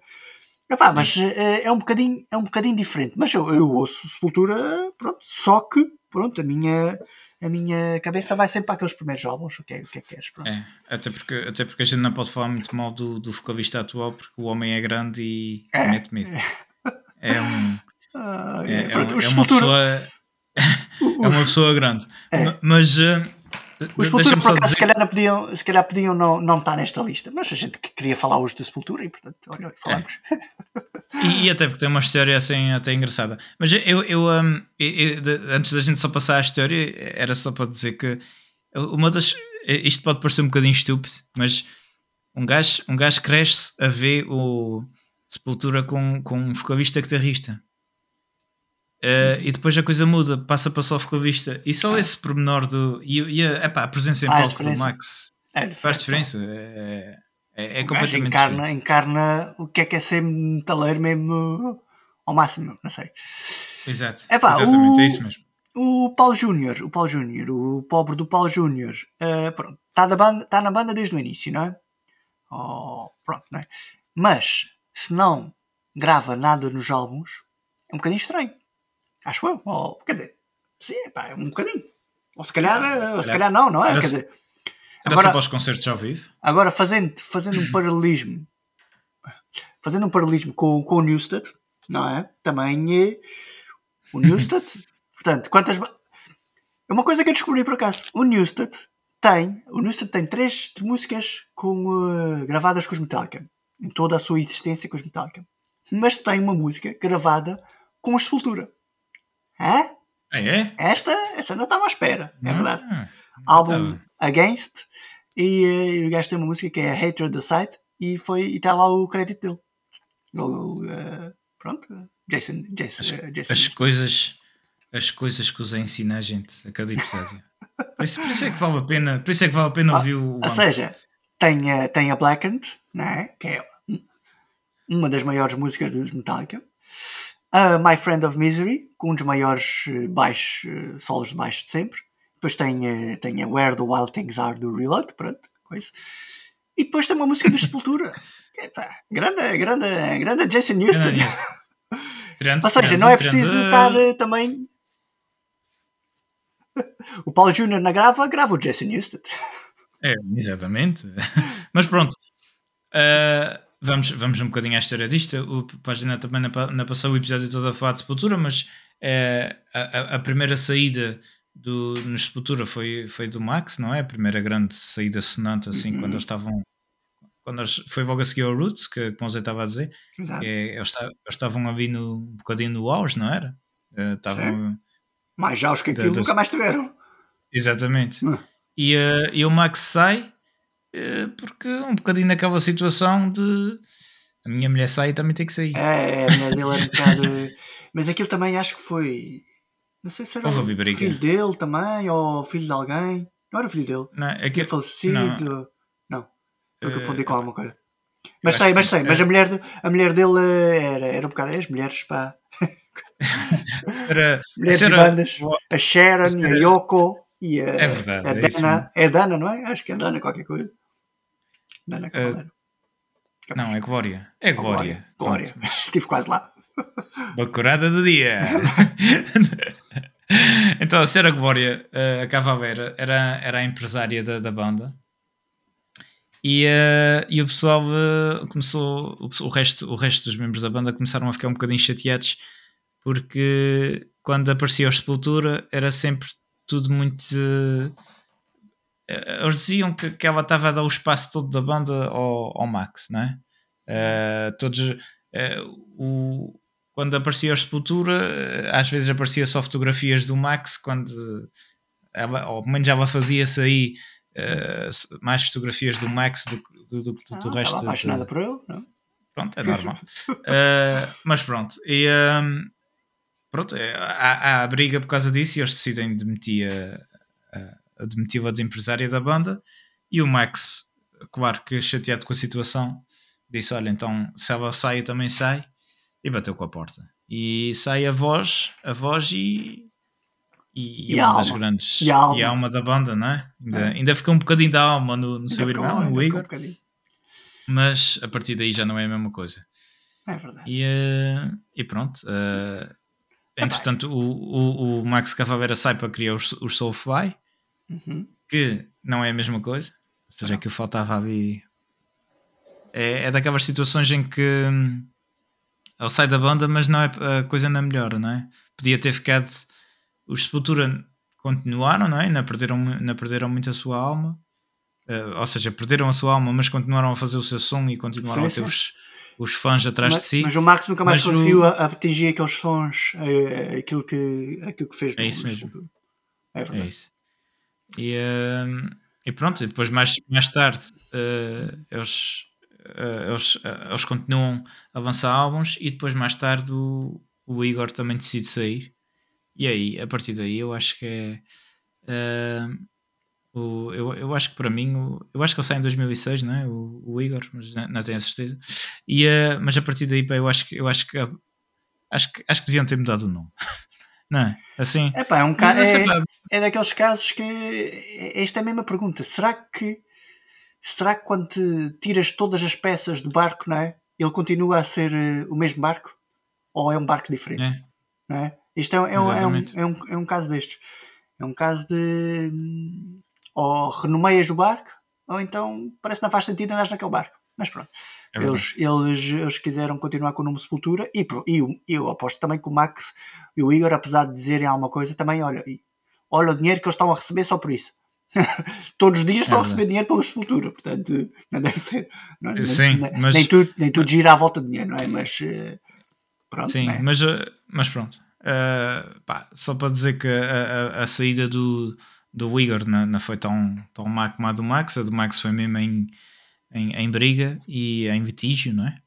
Epá, mas eh, é um bocadinho, é um bocadinho diferente. Mas eu, eu ouço Sepultura, pronto, só que, pronto, a minha, a minha cabeça vai sempre para aqueles primeiros álbuns. O que é, o que, é que queres? Pronto. É, até porque, até porque a gente não pode falar muito mal do, do vocalista atual porque o homem é grande e É. mete medo. É, um, Ah, é, é, pronto, os é uma pessoa, é uma pessoa grande. É. Ma- Mas uh, os Sepultura por acaso, se dizer. calhar, não podiam, se calhar podiam não, não estar nesta lista. Mas a gente que queria falar hoje do Sepultura e, portanto, olha, falamos. E, e até porque tem uma história assim até engraçada. Mas eu, eu, um, eu- eu- de- antes da gente só passar a história, era só para dizer que uma das. Isto pode parecer um bocadinho estúpido, mas um gajo, um gajo cresce a ver o Sepultura com, com um vocalista guitarrista. Uh, e depois a coisa muda, passa para só vocalista. E só esse pormenor do. E, e a, epá, a presença em Faz palco do. Max É, faz diferença. É, é, é completamente encarna, diferente. encarna o que é que é ser metaleiro mesmo ao máximo, não sei. Exato. Epá, Exatamente, o- é isso mesmo. O Paulo Júnior, o Paulo Júnior, o pobre do Paulo Júnior, eh, pronto, está na, banda, tá na banda desde o início, não é? Oh, pronto, não é? Mas, se não grava nada nos álbuns, é um bocadinho estranho. Acho eu. Ou, quer dizer, sim, pá, é um bocadinho. Ou se calhar, Ah, se calhar- se calhar não, não é? era Quer só- dizer, Era agora- só para os concertos ao vivo? Agora, fazendo, fazendo um paralelismo, fazendo um paralelismo com, com o Newsted, não é? Também é o Newsted. portanto, quantas. É uma coisa que eu descobri por acaso. O Newsted tem. O Newsted tem três músicas com, eh, gravadas com os Metallica. Em toda a sua existência com os Metallica. Mas tem uma música gravada com os Sepultura. Hã? Ah, é? Esta, essa não estava à espera. É verdade Ah, álbum tá. Against e, eh, e o gajo tem uma música que é Hatred the Sight e foi e está lá o crédito dele. O, eh, pronto, Jason, Jason, As, eh, Jason as coisas as coisas que os ensina a gente a cada episódio. Por isso, por isso é que vale a pena, por isso é que vale a pena ouvir o Ou seja, tem, a- tem a Blackened, não é? que é uma das maiores músicas dos Metallica. A My Friend of Misery, com um dos maiores eh, baixos, eh, solos de baixo de sempre. Depois tem, eh, tem a Where the Wild Things Are do Reload, pronto, coisa. E depois tem uma música do Sepultura. Epá, grande, grande, grande Jason Newsted. Ou seja, não é preciso estar também. O Paulo Júnior na grava, grava o Jason Newsted. É, exatamente. Mas pronto. Ah, vamos, vamos um bocadinho à história disto. O Página também não, pa- não passou o episódio todo a falar de Sepultura, mas eh, a, a- a primeira saída do, no Sepultura foi, foi do Max, não é? A primeira grande saída sonante, assim, Uhum. quando eles estavam. Quando eles, foi logo a seguir ao Roots, que, como eu estava a dizer, Exato. que é, eles, esta- eles estavam ali no, um bocadinho no auge, não era? Eh, Estavam. Mais jogos que Da- aquilo das- nunca mais tiveram. Exatamente. Hum. E, eh, e o Max sai porque um bocadinho naquela situação de a minha mulher sai e também tem que sair. É, a mulher dele era um bocado. Mas aquilo também acho que foi. Não sei se era o filho dele também, ou filho de alguém. Não era o filho dele. Não, é Tinha que, falecido. Não. Estou a Eh, confundir com alguma coisa. Mas sei, mas sei. Mas É. a mulher, a mulher dele eh, era, era um bocado. As mulheres, pá. era, Mulheres era- bandas. A Sharon, a era- Yoko e a, É verdade, a é Dana. mesmo. É Dana, não é? Acho que é Dana qualquer coisa. Eh, Cavaleiro. Não, é Glória. É Glória. Glória. Pronto. Estive quase lá. Bacurada do dia. então, a Sra. Glória, eh, a Cavaleira, era, era a empresária da, da banda. E, eh, e o pessoal eh, começou, o, o resto, o resto dos membros da banda começaram a ficar um bocadinho chateados porque quando aparecia o Sepultura era sempre tudo muito. Eh, eles diziam que, que ela estava a dar o espaço todo da banda ao, ao Max, não é? Eh, todos. eh, o, quando aparecia a Sepultura, às vezes aparecia só fotografias do Max, quando ela, ou pelo menos ela fazia-se aí eh, mais fotografias do Max do que do, do, do, Ah, do resto. estava apaixonada de- por ele, não? Pronto, é normal. Mas pronto, e ehm, pronto, há, há a briga por causa disso e eles decidem demitir a, a, a demití-la de empresária da banda e o Max, claro que chateado com a situação, disse: Olha, então se ela sai, eu também sai, e bateu com a porta. E sai a voz, a voz e. E, E a uma das alma. grandes. E a alma. alma da banda, não é? Ainda, É. ainda fica um bocadinho da alma no, no seu ficou- irmão, no ficou um Igor, bocadinho. mas a partir daí já não é a mesma coisa. É verdade. E, eh, e pronto. eh, entretanto, o, o, o Max Cavalera sai para criar os, os Soulfly, Uhum. que não é a mesma coisa. Ou seja, aquilo faltava ali. É, é daquelas situações em que hum, ele sai da banda, mas não é, a coisa não melhora, não é? Podia ter ficado. Os Sepultura continuaram, não é? Não perderam, não perderam muito a sua alma. Eh, ou seja, perderam a sua alma, mas continuaram a fazer o seu som e continuaram Sim, a ter os, os fãs atrás Mas, de si. mas o Max nunca mais conseguiu o- a- atingir aqueles sons, eh, aquilo que, aquilo que fez. É no- isso no mesmo. É É verdade. isso. E, ehm, e pronto, e depois mais, mais tarde eh, eles, eh, eles, eh, eles continuam a lançar álbuns e depois mais tarde o, o Igor também decide sair. E aí, a partir daí, eu acho que é. ehm, o, eu, eu acho que para mim, o- eu acho que ele sai em 2006, não é? O, o Igor, mas não, não tenho a certeza. E, eh, mas a partir daí, pá, eu acho que, eu acho que, acho que, acho que deviam ter mudado o nome, não é? Assim, Epá, é um ca- é, pá, é daqueles casos que esta é a mesma pergunta. Será que será que quando te tiras todas as peças do barco, não é? Ele continua a ser eh, o mesmo barco? Ou é um barco diferente? é. Não é? Isto é, um- é, um, é, um, é, um, é um caso destes. É um caso de ou renomeias o barco, ou então parece que não faz sentido andares naquele barco. Mas pronto. É eles, eles, eles quiseram continuar com o nome Sepultura e, e o- eu aposto também que o Max e o Igor, apesar de dizerem alguma coisa, também olha, olha o dinheiro que eles estão a receber só por isso. Todos os dias estão a É verdade. receber dinheiro pela Sepultura, portanto, não deve ser. Não, nem- Sim, nem, mas- nem tudo, nem tudo gira à volta de dinheiro, não é? Mas eh, pronto. Sim, é? mas, eh, mas pronto. Eh, pá, só para dizer que a, a- a saída do, do Igor não, não foi tão, tão má como a do Max. A do Max foi mesmo em, em, em briga e em litígio, não é?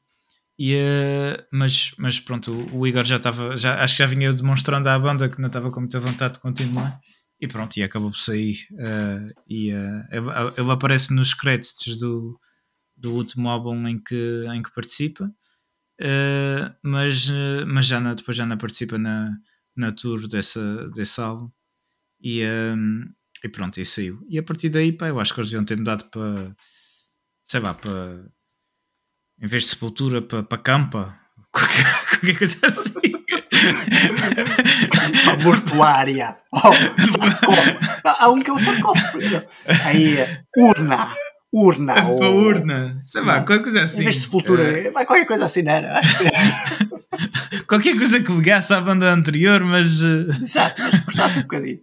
E, eh, mas, mas pronto, o, Igor já estava, já, acho que já vinha demonstrando à banda que não estava com muita vontade de continuar. E pronto, e acabou por sair. eh, e eh, ele, aparece nos créditos do, do último álbum em que, em que participa. Uh, mas, uh, mas já não, depois já não participa na, na tour dessa, desse álbum e, um, e pronto, e saiu. E a partir daí, pá, eu acho que eles deviam ter mudado para sei lá, para em vez de sepultura, para, para campa, qualquer, qualquer coisa assim. Uma mortuária. Oh, sarcófago. Há um que é o sarcófago. Aí é urna. Urna. para ou- urna, sei lá, qualquer coisa Em assim. vez de sepultura, vai qualquer coisa assim, não era? Que- Uh, qualquer coisa que ligasse à banda anterior, mas Exato, mas gostasse um bocadinho.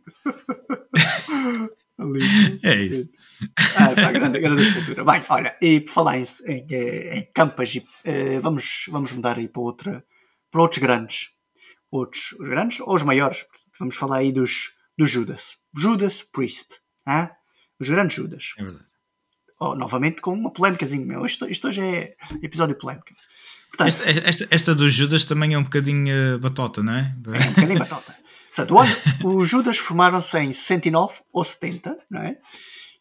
É isso. Ah, pá, grande, grande escultura. Bem, olha, e por falar em, em, em campas, eh, vamos, vamos mudar aí para, outra, para outros grandes. Outros os grandes ou os maiores. Vamos falar aí dos, dos Judas. Judas Priest. ah? Os grandes Judas. É verdade. oh, novamente com uma polémicazinha meu. Isto, isto hoje é episódio polémica. Portanto, Esta, esta, esta do Judas também é um bocadinho eh, batota, não é? É um bocadinho batota. Portanto, os Judas formaram-se em 69 ou 70, não é?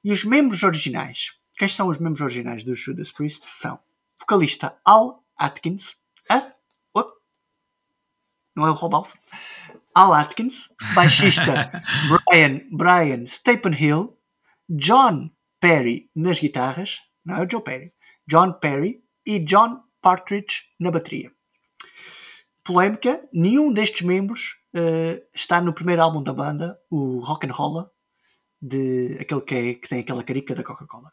E os membros originais, quem são os membros originais dos Judas Priest? São vocalista Al Atkins, ah, op, não é o Rob Alford, Al Atkins, baixista Brian, Brian Staplehill, John Perry nas guitarras, não é o Joe Perry, John Perry e John Partridge na bateria polémica, nenhum destes membros eh, está no primeiro álbum da banda, o Rock and Roll, de aquele que, é- que tem aquela carica da Coca-Cola.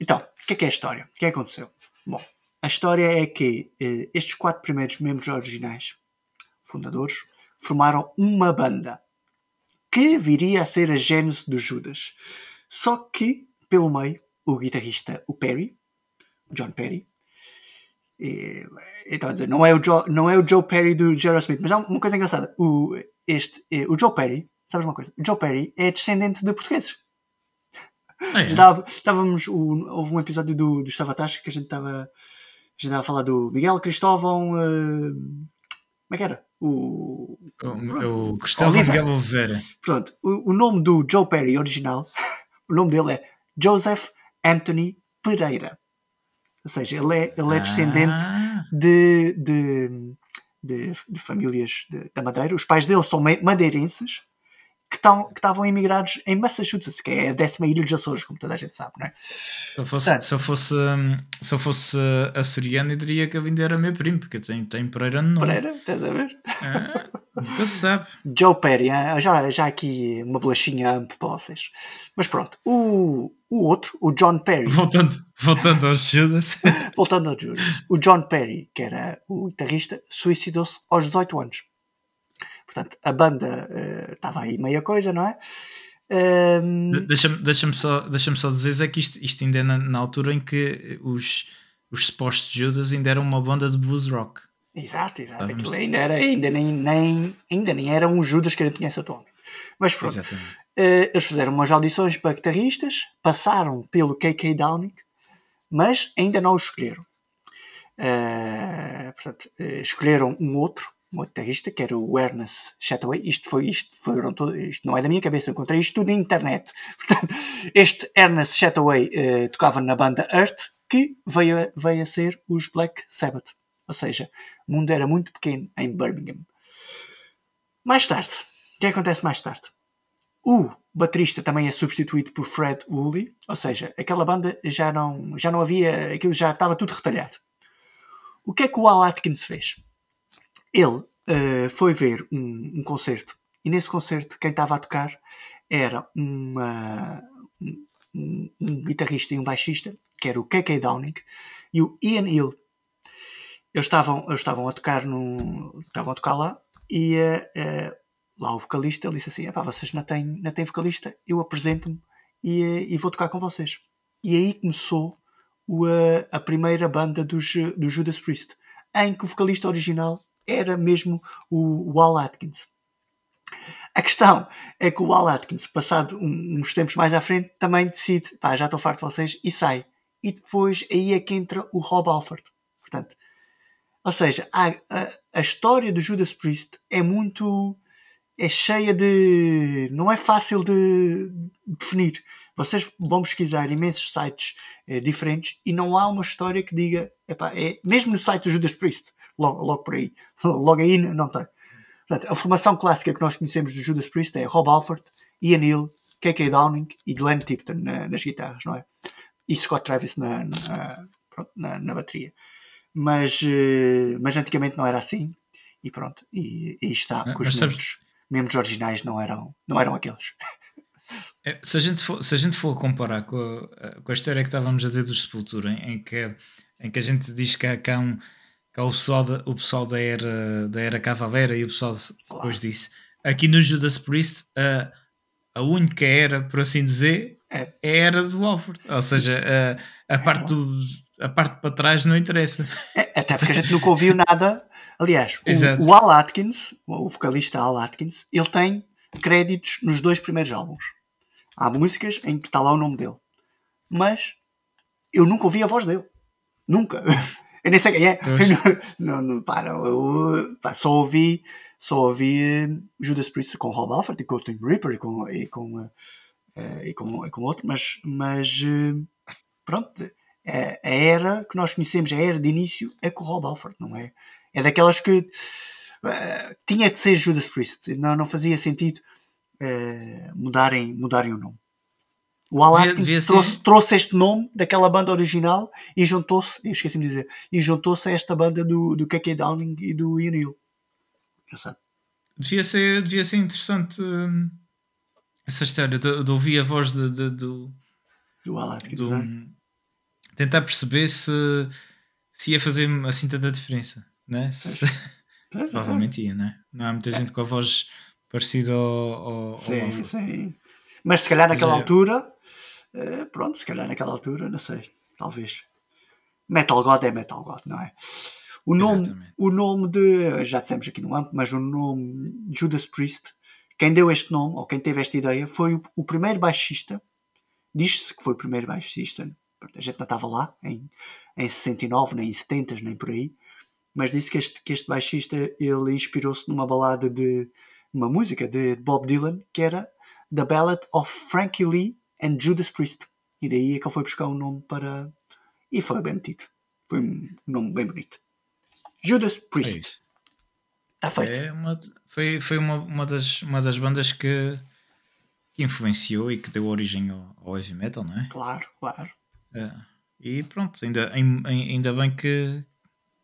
Então, o que é que é a história? O que é que aconteceu? Bom, a história é que eh, estes quatro primeiros membros originais, fundadores, formaram uma banda que viria a ser a gênese dos Judas. Só que, pelo meio, o guitarrista, o Perry, John Perry, então, a dizer, não é, o Joe, não é o Joe Perry do Smith, mas há uma coisa engraçada. O, este, eh, o Joe Perry, sabes uma coisa? Joe Perry é descendente de portugueses. Ah, é? Estava- estávamos, o- houve um episódio do, do Estava Tasca que a gente estava a gente estava a falar do Miguel Cristóvão. eh, como é que era? O, O, o Cristóvão Oliveira. Miguel Oliveira. pronto, o, o nome do Joe Perry original, o nome dele é Joseph Anthony Pereira. Ou seja, ele é, ele é descendente Ah, de, de, de, de famílias da Madeira. Os pais dele são ma- madeirenses que, estavam imigrados em Massachusetts, que é a décima ilha dos Açores, como toda a gente sabe, não é? se, eu fosse, Portanto. se, eu fosse, hum, se eu fosse uh, açoriano, eu diria que a Vinda era meu primo, porque tem, tem Pereira no nome. Pereira, estás a ver? Ah, nunca se sabe. Joe Perry, já, já aqui uma bolachinha amp para vocês. Mas pronto, o, o outro, o John Perry, Voltando, voltando aos Judas. voltando ao Judas, o John Perry, que era o guitarrista, suicidou-se aos 18 anos. Portanto, a banda eh, estava aí meia coisa, não é? Ahm, De- Deixa-me deixa só, deixa só dizer é que isto, isto ainda é na, na altura em que os, os supostos Judas ainda eram uma banda de blues rock. Exato, exato. Estávamos- Aquilo ainda, era, ainda, nem, nem, ainda nem era um Judas que a gente conhece atualmente. Mas pronto, eh, eles fizeram umas audições para guitarristas, passaram pelo KK Downing, mas ainda não o escolheram. Eh, portanto, eh, escolheram um outro, um outro guitarrista, que era o Ernest Chataway. Isto, foi, isto, foram todo, isto não é da minha cabeça, eu encontrei isto tudo na internet. Portanto, este Ernest Chataway eh, tocava na banda Earth, que veio, a- veio a ser os Black Sabbath. Ou seja, o mundo era muito pequeno em Birmingham. Mais tarde, o que acontece mais tarde? O baterista também é substituído por Fred Woolley, ou seja, aquela banda já não, já não havia, aquilo já estava tudo retalhado. O que é que o Al Atkins fez? Ele eh, foi ver um, um concerto e nesse concerto quem estava a tocar era uma, um, um- guitarrista e um baixista, que era o KK Downing, e o Ian Hill. Eles estavam, eles estavam a tocar no, estavam a tocar lá e eh, lá o vocalista ele disse assim: "Epá, vocês não têm, não têm vocalista, eu apresento-me e, e vou tocar com vocês. E aí começou o, eh, a primeira banda dos, do Judas Priest, em que o vocalista original era mesmo o, o Atkins. A questão é que o Al Atkins, passado uns tempos mais à frente, também decide, pá, já estou farto de vocês, e sai. E depois aí é que entra o Rob Alford. Portanto, ou seja, a, a, a história do Judas Priest é muito. é cheia de. não é fácil de definir. Vocês vão pesquisar imensos sites eh, diferentes e não há uma história que diga. epá, é, mesmo no site do Judas Priest, logo, logo por aí, logo aí não tem. Portanto, a formação clássica que nós conhecemos do Judas Priest é Rob Alford, Ian Hill, KK Downing e Glenn Tipton na- nas guitarras, não é? E Scott Travis na, na, pronto, na- na bateria. Mas, eh, mas antigamente não era assim e pronto, e, e está que os membros, membros originais não eram, não eram aqueles. É, se, a gente for, se a gente for comparar com a, com a história que estávamos a dizer do Sepultura, em, em que, em que a gente diz que há, que há um, que há o, pessoal da, o pessoal da era, da era Cavalera e o pessoal de- depois disso, aqui no Judas Priest, a, a única era, por assim dizer, É. é a era do Alford. Ou seja, a, a, parte do, a parte para trás não interessa. É, até porque a gente nunca ouviu nada. Aliás, o, o Al Atkins, o vocalista Al Atkins, ele tem créditos nos dois primeiros álbuns. Há músicas em que está lá o nome dele. mas eu nunca ouvi a voz dele. Nunca. Eu nem sei quem é. Não, não, pá, não, eu pá, só ouvi, só ouvi eh, Judas Priest com Rob Alford e com o Tim Reaper e com, e com, eh, e com, e com outro, mas, mas eh, pronto, é, a era que nós conhecemos, a era de início, é com o Rob Alford, não é? É daquelas que eh, tinha de ser Judas Priest, não, não fazia sentido eh, mudarem, mudarem o nome. O Al Atkins trouxe, trouxe este nome daquela banda original e juntou-se, eu esqueci-me de dizer, e juntou-se a esta banda do, do KK Downing e do Ian Hill. Engraçado. Devia ser, devia ser interessante hum, essa história de, de ouvir a voz de, de- do, Do Al Atkins. do- é? tentar perceber se, se ia fazer assim tanta diferença, né? Se- provavelmente ia, né? Não há muita gente com a voz parecida ao, ao, ao Sim, Alfred. sim. Mas se calhar naquela é- altura, eh, pronto, se calhar naquela altura, não sei, talvez. Metal God é Metal God, não é? O nome, Exatamente. o nome de, já dissemos aqui no âmbito, mas o nome Judas Priest, quem deu este nome, ou quem teve esta ideia, foi o, o primeiro baixista, diz-se que foi o primeiro baixista, a gente não estava lá em, em 69, nem em 70, nem por aí, mas disse que este, que este baixista ele inspirou-se numa balada de uma música de Bob Dylan que era The Ballad of Frankie Lee and Judas Priest. E daí é que ele foi buscar um nome para e foi bem metido foi um nome bem bonito. Judas É Priest está feito. É uma, foi foi uma, uma, das, uma das bandas que, que influenciou e que deu origem ao, ao heavy metal, não é? claro, claro. É. E pronto, ainda, ain- ainda bem que,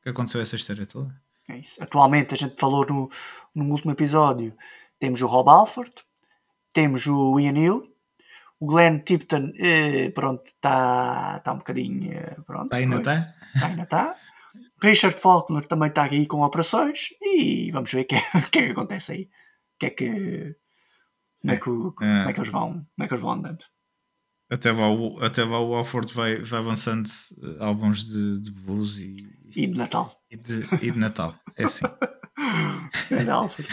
que aconteceu essa história toda. É isso. Atualmente, a gente falou no, no último episódio, temos o Rob Alford, temos o Ian Hill, o Glenn Tipton, eh, pronto, está tá um bocadinho, eh, pronto. Ainda pois, está? tá, ainda está. Richard Faulkner também está aí com operações e vamos ver o que, é- que é que acontece aí. Que é que... Como é que, o- como é que eles vão, como é que eles vão andando. Até lá, o, até lá o Alford vai, vai avançando eh, álbuns de, de blues e, E de Natal. e, de, e de Natal. É assim. Grande Alfred.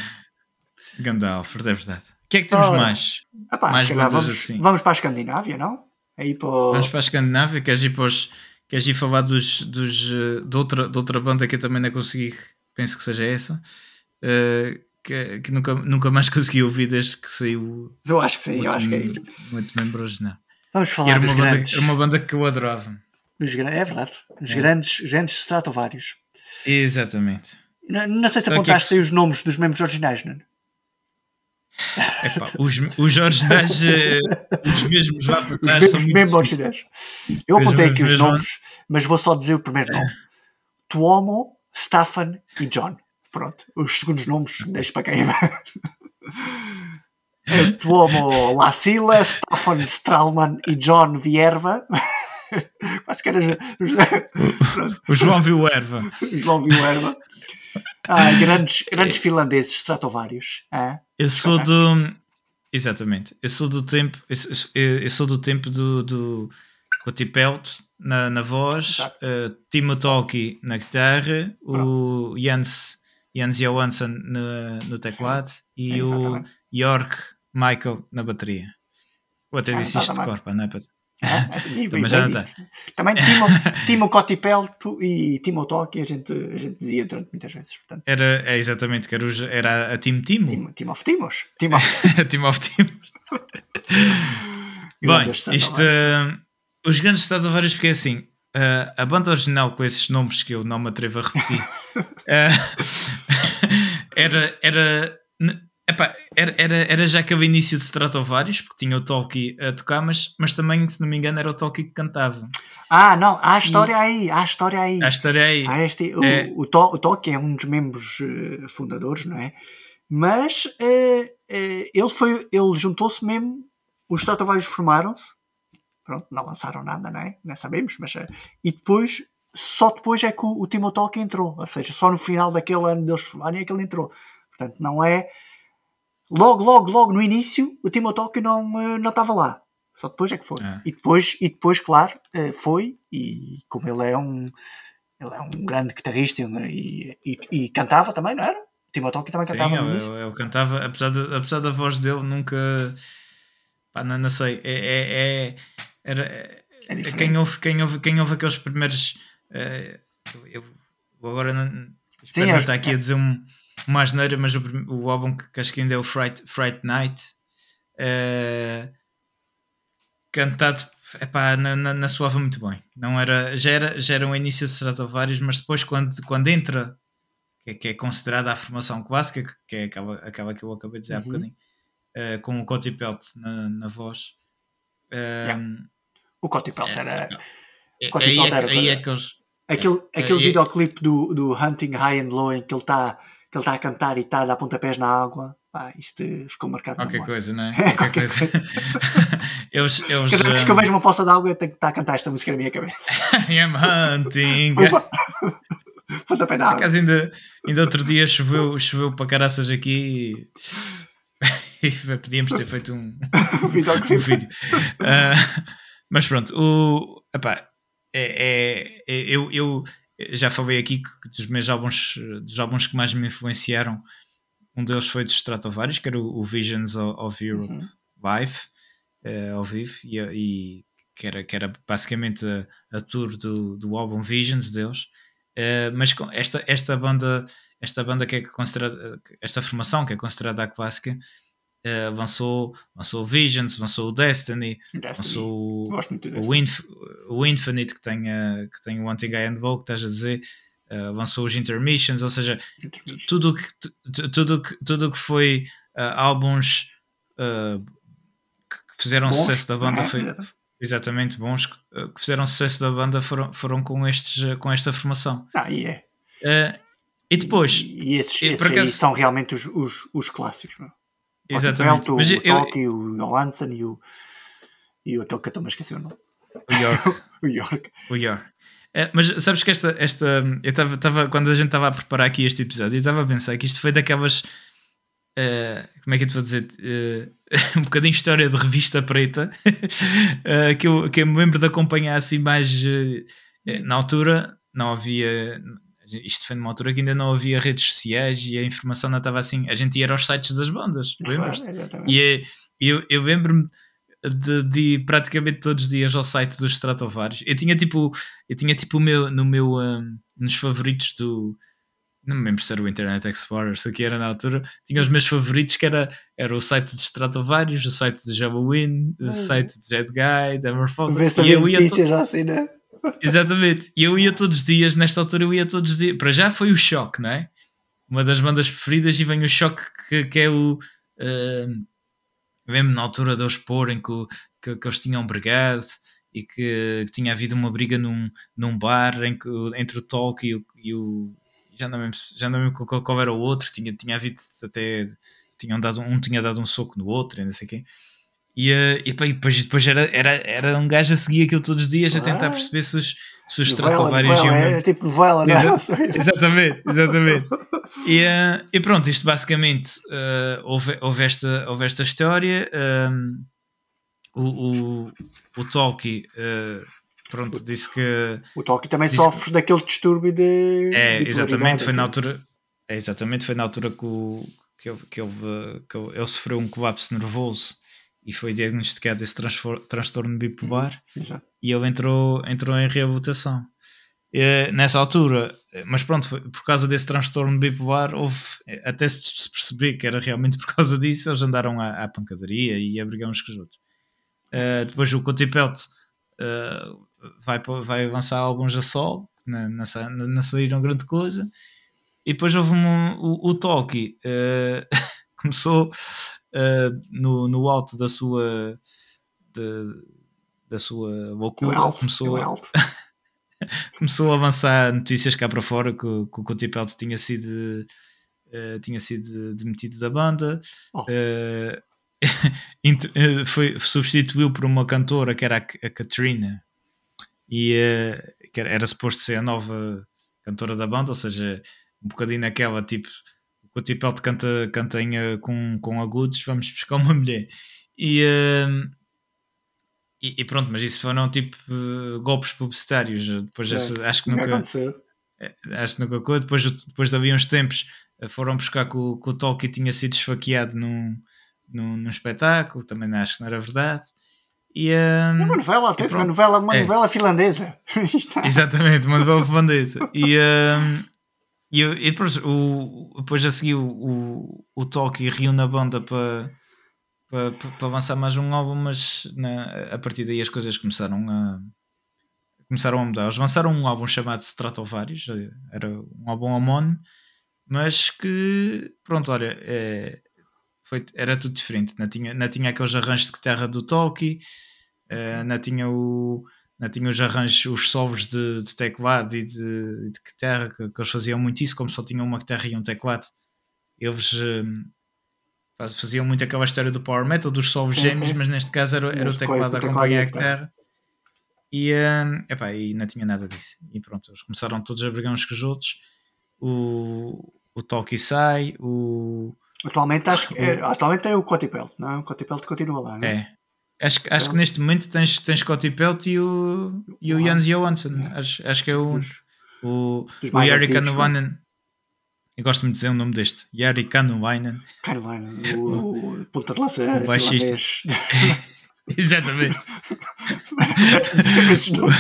Ganda Alford, é verdade. O que é que temos Ora. mais? Ah pá, Mais calhar vamos, assim. vamos para a Escandinávia, não? Aí para o- Vamos para a Escandinávia? Queres ir, para os, queres ir falar dos, dos, eh, de, outra, de outra banda que eu também não consegui, penso que seja essa, eh, que, que nunca, nunca mais consegui ouvir desde que saiu Eu acho que sim, eu acho que é último, o último membro original. Vamos falar Era dos uma, banda, grandes. era uma banda que eu adorava. Os é verdade. Os É. grandes, grandes Stratovarius. Exatamente. Não, não sei se Então, é que apontaste se- aí os nomes dos membros originais, não? Epá, os, os originais, eh, os mesmos lá para Os trás, membros, são muito originais. Eu Os apontei aqui os nomes, mas vou só dizer o primeiro nome: Tuomo, Staffan e John. Pronto. Os segundos nomes, deixo para quem vai. É Tuomo Lassila, Staffan Stralman e John Vierva. Quase que era O João viu erva. João Vierva. Ah, grandes, grandes finlandeses, Stratovarius. Ah, Eu sou do. Exatamente. Eu sou do tempo. Eu sou, eu- sou do tempo do, do Coti Pelt na, na voz, Exato. uh, Timo Tolki na guitarra, o Jens, Jens Johansson no, no teclado e o Exatamente. York Michael na bateria. Vou até Ah, disse isto de exatamente. cor, pá, não é para. Ah, Mas já não dito. Também Timo, Timo Cotipelto e Timo Toki a gente, a gente dizia durante muitas vezes. Portanto, Era, é exatamente, que era, era a Team Timo. Timo, Timo of Timos. Timo of Team of Team. Bem, isto, uh, os grandes Stratovarius, porque é assim, uh, a banda original com esses nomes que eu não me atrevo a repetir, uh, era, era, epá, era, era, era já aquele início de Stratovarius, porque tinha o Tolkien a tocar, mas, mas também, se não me engano, era o Tolkien que cantava. Ah, não, há a história aí, há a história aí. A história aí. Há este, o, É. o, o Toki é um dos membros eh, fundadores, não é? Mas eh, eh, ele foi, ele juntou-se mesmo, os Stratovarius formaram-se, pronto, não lançaram nada, não é? Não sabemos, mas e depois, só depois é que o, o Timo Tolkien entrou, ou seja, só no final daquele ano deles formarem é que ele entrou. Portanto, não é logo, logo, logo no início, o Timo Tolkien não eh, não estava lá. Só depois é que foi. Ah. E depois, e depois claro, eh, foi, e como ele é um ele é um grande guitarrista e, e, e cantava também, não era? O Timo Tolkien também Sim, cantava no eu, início. eu, eu cantava, apesar, de, apesar da voz dele nunca. Pá, não, não sei. É, é, é- era, É diferente. quem, ouve, quem, ouve, quem ouve aqueles primeiros. eh, eu, eu agora não. Espero não acho- estar aqui a dizer um, uma asneira, mas o, o álbum que, que acho que ainda é o Fright, Fright Night. eh, cantado epá, na, na, na soava muito bem. Não era, já, era, já era um início de Stratovarius, mas depois quando, quando entra, que é, que é considerada a formação clássica, que, que é aquela, aquela que eu acabei de dizer há Uhum. bocadinho, eh, com o Coti Pelt na, na voz. eh, Yeah. O Cotty Pelt era. é- aí, Pelt é, era aí é que eles. Aquele, É, aquele é- videoclipe do, do Hunting High and Low em que ele está que ele tá a cantar e está a dar pontapés na água. Pá, isto ficou marcado Qualquer coisa, não é? Qualquer qualquer coisa. eles. eles Cada vez que eu vejo uma poça de água, eu tenho que estar a cantar esta música na minha cabeça. I am hunting. Pontapé na Por água. acaso ainda, ainda outro dia choveu, choveu para caraças aqui e, e podíamos ter feito um, um vídeo. Ah, mas pronto, o, epá, é, é- é- eu, eu já falei aqui que dos meus álbuns, dos álbuns que mais me influenciaram, um deles foi dos Stratovarius, que era o, o Visions of, Europe Uhum. Live, eh, ao vivo, e, e que, era, que era basicamente a, a tour do, do álbum Visions deles. Eh, mas esta, esta banda, esta banda que é considerada, esta formação que é considerada a clássica, eh, lançou, lançou o Visions, lançou o Destiny, Destiny. lançou o. Inf, o Infinite que tem, eh, que tem o Anti-Guy and Vogue, estás a dizer, eh, lançou os Intermissions, ou seja, Intermission. tudo que, tu- tudo que, tudo que foi álbuns que fizeram Bons, sucesso da banda não é? foi exatamente bons que fizeram sucesso da banda foram, foram com, estes, com esta formação Ah, e é. E depois E esses, e esses aí acaso- são realmente os, os, os clássicos. Meu. Exatamente o, mas eu, o Johansson e o. E o aquele que eu a esquecer o nome. o York O York. o York É, mas sabes que esta, esta eu estava quando a gente estava a preparar aqui este episódio, eu estava a pensar que isto foi daquelas eh, como é que eu te vou dizer Eh, um bocadinho de história de revista preta eh, que, eu, que eu me lembro de acompanhar assim mais na altura não havia isto foi numa altura que ainda não havia redes sociais e a informação não estava assim a gente ia aos sites das bandas lembras-te? Exatamente. E é- eu, eu lembro-me de, de ir praticamente todos os dias ao site dos Stratovarius. Eu tinha tipo, eu tinha tipo o meu, no meu, um, nos favoritos do. Não me lembro se era o Internet Explorer, se aqui era na altura. Tinha os meus favoritos que era, era o site dos Stratovarius, o site do Jabawin, o site do Jet Guy, da Morphosa. Vê se E eu ia notícias já assim, né? Exatamente. E eu ia todos os dias, nesta altura eu ia todos os dias. Para já foi o choque, não é? Uma das bandas preferidas e vem o choque que, que é o. Uh, mesmo na altura de eu expor em que, que, que eles tinham brigado e que, que tinha havido uma briga num, num bar em que, entre o Tolk e o. E o já não lembro, já não qual, era o outro, tinha, tinha havido até. Tinham dado, um tinha dado um soco no outro, não sei quê. E, eh, e e depois, depois era, era, era um gajo a seguir aquilo todos os dias a tentar Ah. perceber se os, se os Stratovarius iam Era tipo novela, não é? Exatamente, exatamente. E, eh, e pronto, isto basicamente eh, houve, houve, esta, houve esta história. ehm, o, o, o Tolkien eh, pronto, disse que O Tolkien também sofre daquele distúrbio de. é, bipolaridade, exatamente, foi na altura. É, exatamente, foi na altura que, o, que, ele, que, ele, que ele, ele sofreu um colapso nervoso e foi diagnosticado esse transtorno bipolar Exato. e ele entrou, entrou em reabilitação. Eh, nessa altura, mas pronto, foi- por causa desse transtorno bipolar, houve, até se perceber que era realmente por causa disso, eles andaram à, à pancadaria e a brigar uns com os outros. Eh, depois o Cotipelt eh, vai, vai avançar alguns a sol, não, não, não- saíram grande coisa. E depois houve um, o, o Toki eh, começou eh, no, no alto da sua de- da sua loucura, alto. começou, a- começou a avançar notícias cá para fora que, o- que o Cotipelt tinha sido eh, tinha sido demitido da banda Oh. Eh, foi, substituiu por uma cantora que era a, a Katrina e que era, era suposto ser a nova cantora da banda, ou seja, um bocadinho naquela tipo o Cotipelt canta, canta em, com, com agudos, vamos buscar uma mulher e, eh, e, e pronto, mas isso foram tipo golpes publicitários. Depois esse- acho que Nunca aconteceu. acho que nunca ocorreu. Depois, depois de havia uns tempos foram buscar que o, que o Tolkien tinha sido esfaqueado num, num, num espetáculo, também acho que não era verdade. E, É um, uma novela, até, uma novela, uma É. novela finlandesa. Está. Exatamente, uma novela finlandesa. E, um, e, eu- e depois, o, depois a seguir o, o, o Toki reúne a banda para, para, avançar mais um álbum, mas na- a partir daí as coisas começaram a começaram a mudar. Eles lançaram um álbum chamado Stratovarius, eh, era um álbum homónimo, mas que pronto, olha, é, foi, era tudo diferente. Não tinha, não tinha aqueles arranjos de guitarra do Toki, eh, não tinha o não tinha os arranjos, os solos de, de teclado e de, de guitarra, que, que eles faziam muito isso, como só tinham uma guitarra e um teclado. Eles faz- faziam muito aquela história do power metal, dos solos gêmeos, mas neste caso era, era o teclado a acompanhar a guitarra. E, hum, epá, e não tinha nada disso. E pronto, eles começaram todos a brigar uns com os outros. O, o Toki sai, o, Atualmente, acho que, é, atualmente tem o Cotipelt, não é? O Cotipelt continua lá, não é? Acho, que- acho que neste momento tens, tens Scotty Pelt e o, e o Jans Johansson. Acho, acho que é o, Dos- o, dos o antigos, Kanuvainen. Eu gosto muito de dizer o nome deste. Jari Kanuvainen. Caroline, o, o ponta de lança O baixista. Exatamente. Parece sempre esses nomes.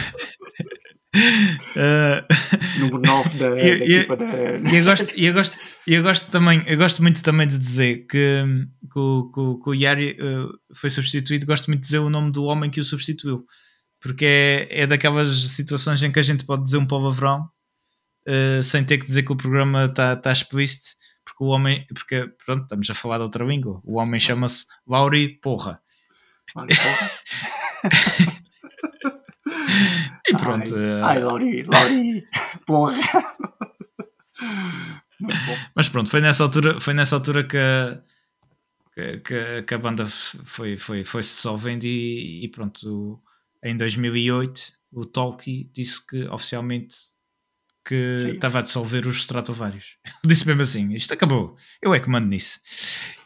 Uh, Número 9 da, da E- e- equipa da. E eu gosto, eu gosto, eu gosto também, eu gosto muito também de dizer que, que, o- que, que o Yari eh, foi substituído, gosto muito de dizer o nome do homem que o substituiu, porque é, é daquelas situações em que a gente pode dizer um palavrão eh, sem ter que dizer que o programa está tá explícito, porque o homem, porque pronto, estamos a falar de outra língua, o homem chama-se Lauri Porra. Olha, porra. E pronto, eh, Ai, ai Lauri, Lauri, porra. Mas pronto, foi nessa altura, foi nessa altura que, a- que, que, a banda foi, foi, foi se dissolvendo e, e pronto, em 2008 o Tolkien disse que oficialmente que Sim. estava a dissolver os Stratovarius. disse mesmo assim, isto acabou, eu é que mando nisso.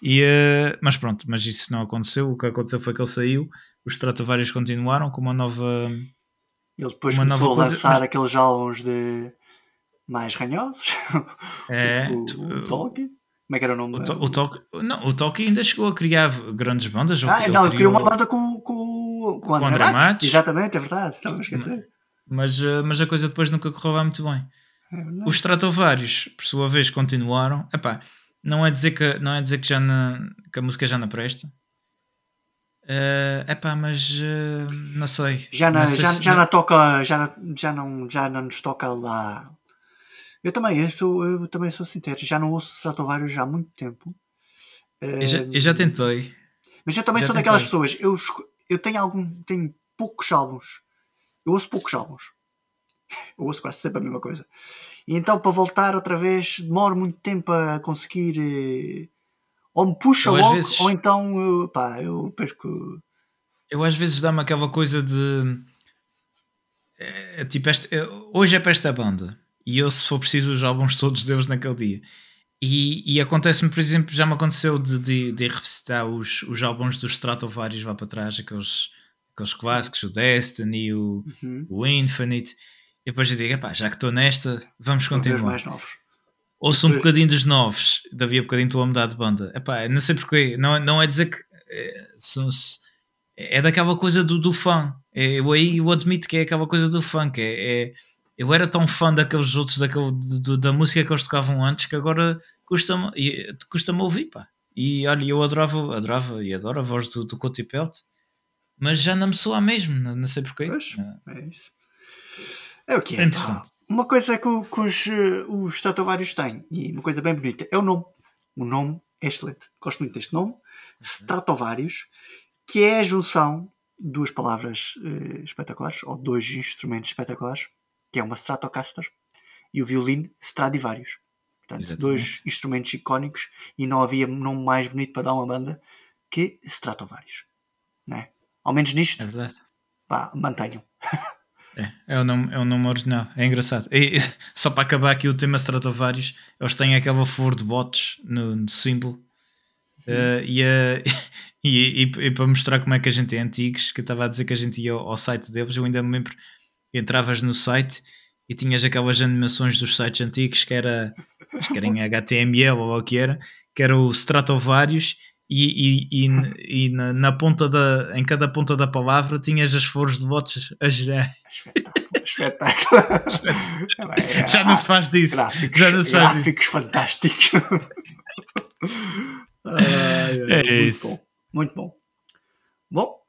E, eh, mas pronto, mas isso não aconteceu, o que aconteceu foi que ele saiu, os Stratovarius continuaram com uma nova... Ele depois Uma começou a nova lançar aqueles álbuns de mais ranhosos. É, o, tu- o Tolkien. Como é que era o nome? O, to, o, Tolkien, não, o Tolkien ainda chegou a criar grandes bandas. ah, ele não, ele criou uma banda com, com, com o André, Matos. Matos. Exatamente, é verdade. Estava a esquecer. mas, eh, mas a coisa depois nunca correu lá muito bem. É. Os Stratovarius, por sua vez, continuaram. Epá, não é dizer que, não é dizer que, já não, que a música já não presta. É epá, mas eh, não sei. Já, não, Não sei já, se- já não toca, já, não- já, não, já não nos toca lá. Eu também, eu, sou- eu também sou sincero, já não ouço Stratovarius já há muito tempo. eu, já, eu já tentei. Mas eu também Já sou daquelas tentei. pessoas, eu, eu tenho algum, tenho poucos álbuns. Eu ouço poucos álbuns. Eu ouço quase sempre a mesma coisa. E então para voltar outra vez demoro muito tempo a conseguir eh, ou me puxa Eu, logo, vezes- ou então eu, pá, eu perco. Eu às vezes dá-me aquela coisa de. é, tipo, é, hoje é para esta banda. E eu, se for preciso, os álbuns todos deles naquele dia. E, e acontece-me, por exemplo, já me aconteceu de, de, de revisitar os, os álbuns dos Stratovarius lá para trás, aqueles, aqueles clássicos, o Destiny, o, Uhum. o Infinite. E depois eu digo, já que estou nesta, vamos continuar. mais novos. Ouço um bocadinho dos novos, daqui a bocadinho estou a mudar de banda. Epá, não sei porquê, não, não é dizer que é, é daquela coisa do, do fã. É, eu aí eu admito que é aquela coisa do fã, que é, é- eu era tão fã daqueles outros, daquele, do- da música que eles tocavam antes, que agora custa-me e- custa-me ouvir, pá. E olha, eu adorava, adorava e adoro a voz do, do Coti Pelt, mas já não me soa mesmo, não, não sei porquê. Pois. Não. É isso. É o que é. É interessante. Uma coisa que, o- que os, eh, os têm, e uma coisa bem bonita, é o nome. O nome é excelente. Gosto muito deste nome. Stratovarius, que é a junção de duas palavras eh, espetaculares, ou dois instrumentos espetaculares, que é uma Stratocaster e o violino Stradivarius. Portanto, Exatamente. dois instrumentos icónicos e não havia nome mais bonito para dar uma banda que Stratovarius. Não é? Ao menos nisto, É verdade. pá, mantenham. É, é o nome, é o nome original. É engraçado. E, só para acabar aqui o tema Stratovarius, eles têm aquela flor de votos no, no símbolo. Eh, e, eh, e, e- e para mostrar como é que a gente é antigos, que eu estava a dizer que a gente ia ao, ao site deles, eu ainda me lembro, entravas no site e tinhas aquelas animações dos sites antigos que era, acho que era em HTML ou o que era, que era o Stratovarius e, e, e, e na, na, ponta da, em cada ponta da palavra tinhas as flores de votos a gerar. Espetáculo. Espetáculo. Já não se faz disso. Gráficos, Já não se faz gráficos disso. fantásticos. ai, É muito isso. Bom, muito bom. Bom,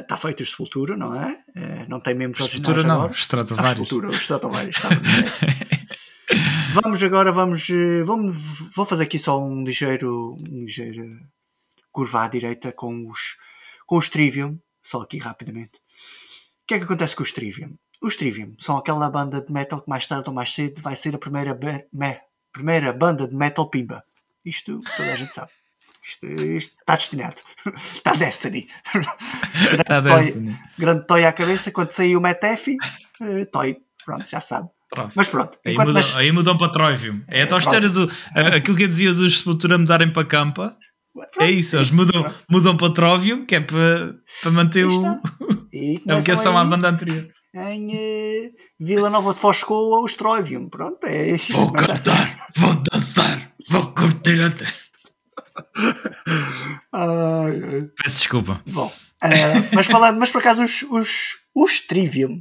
está feito o Sepultura, não é? Eh, não tem membros originais não, agora. Ah, Stratovarius. Sepultura, o Stratovarius. está. Vamos agora, vamos, eh, vamos, vou fazer aqui só um ligeiro, um ligeiro curva à direita com os, com os Trivium, só aqui rapidamente. O que é que acontece com os Trivium? Os Trivium são aquela banda de metal que mais tarde ou mais cedo vai ser a primeira, me- primeira banda de metal pimba. Isto toda a gente sabe. Isto, isto está destinado. Está Destiny. Está Toy- Destiny. Grande toy à cabeça. Quando saiu o Metef, eh, toy. Pronto, já sabe. Mas pronto. Aí mudam, aí mudam para Troivium. É a tal história do. Aquilo que eu dizia dos Sepultura mudarem para Campa. Pronto, É isso, eles mudam, mudam para Trovium, que é para, para manter o, está. E a ligação à banda anterior. em eh, Vila Nova de Foscoa, o Stroivium. Pronto, é Vou Mas assim- cantar, vou dançar, vou curtir até. Peço desculpa. Bom, eh, mas falando, mas por acaso os, os, os Trivium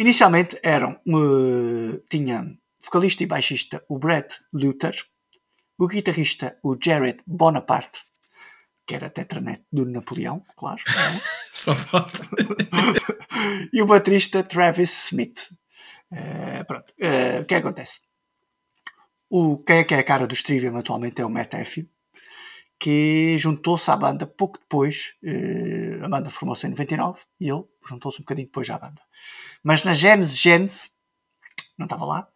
inicialmente eram eh, tinha vocalista e baixista o Brett Luther, o guitarrista o Jared Bonaparte, que era tetranet do Napoleão, claro, é? Só falta. e o baterista Travis Smith. Eh, pronto, eh, o que é que acontece? O, quem é que é a cara dos Trivium atualmente é o Matt Effie, que juntou-se à banda pouco depois. eh, a banda formou-se em 99 e ele juntou-se um bocadinho depois à banda. Mas na Genesis Genesis, não estava lá,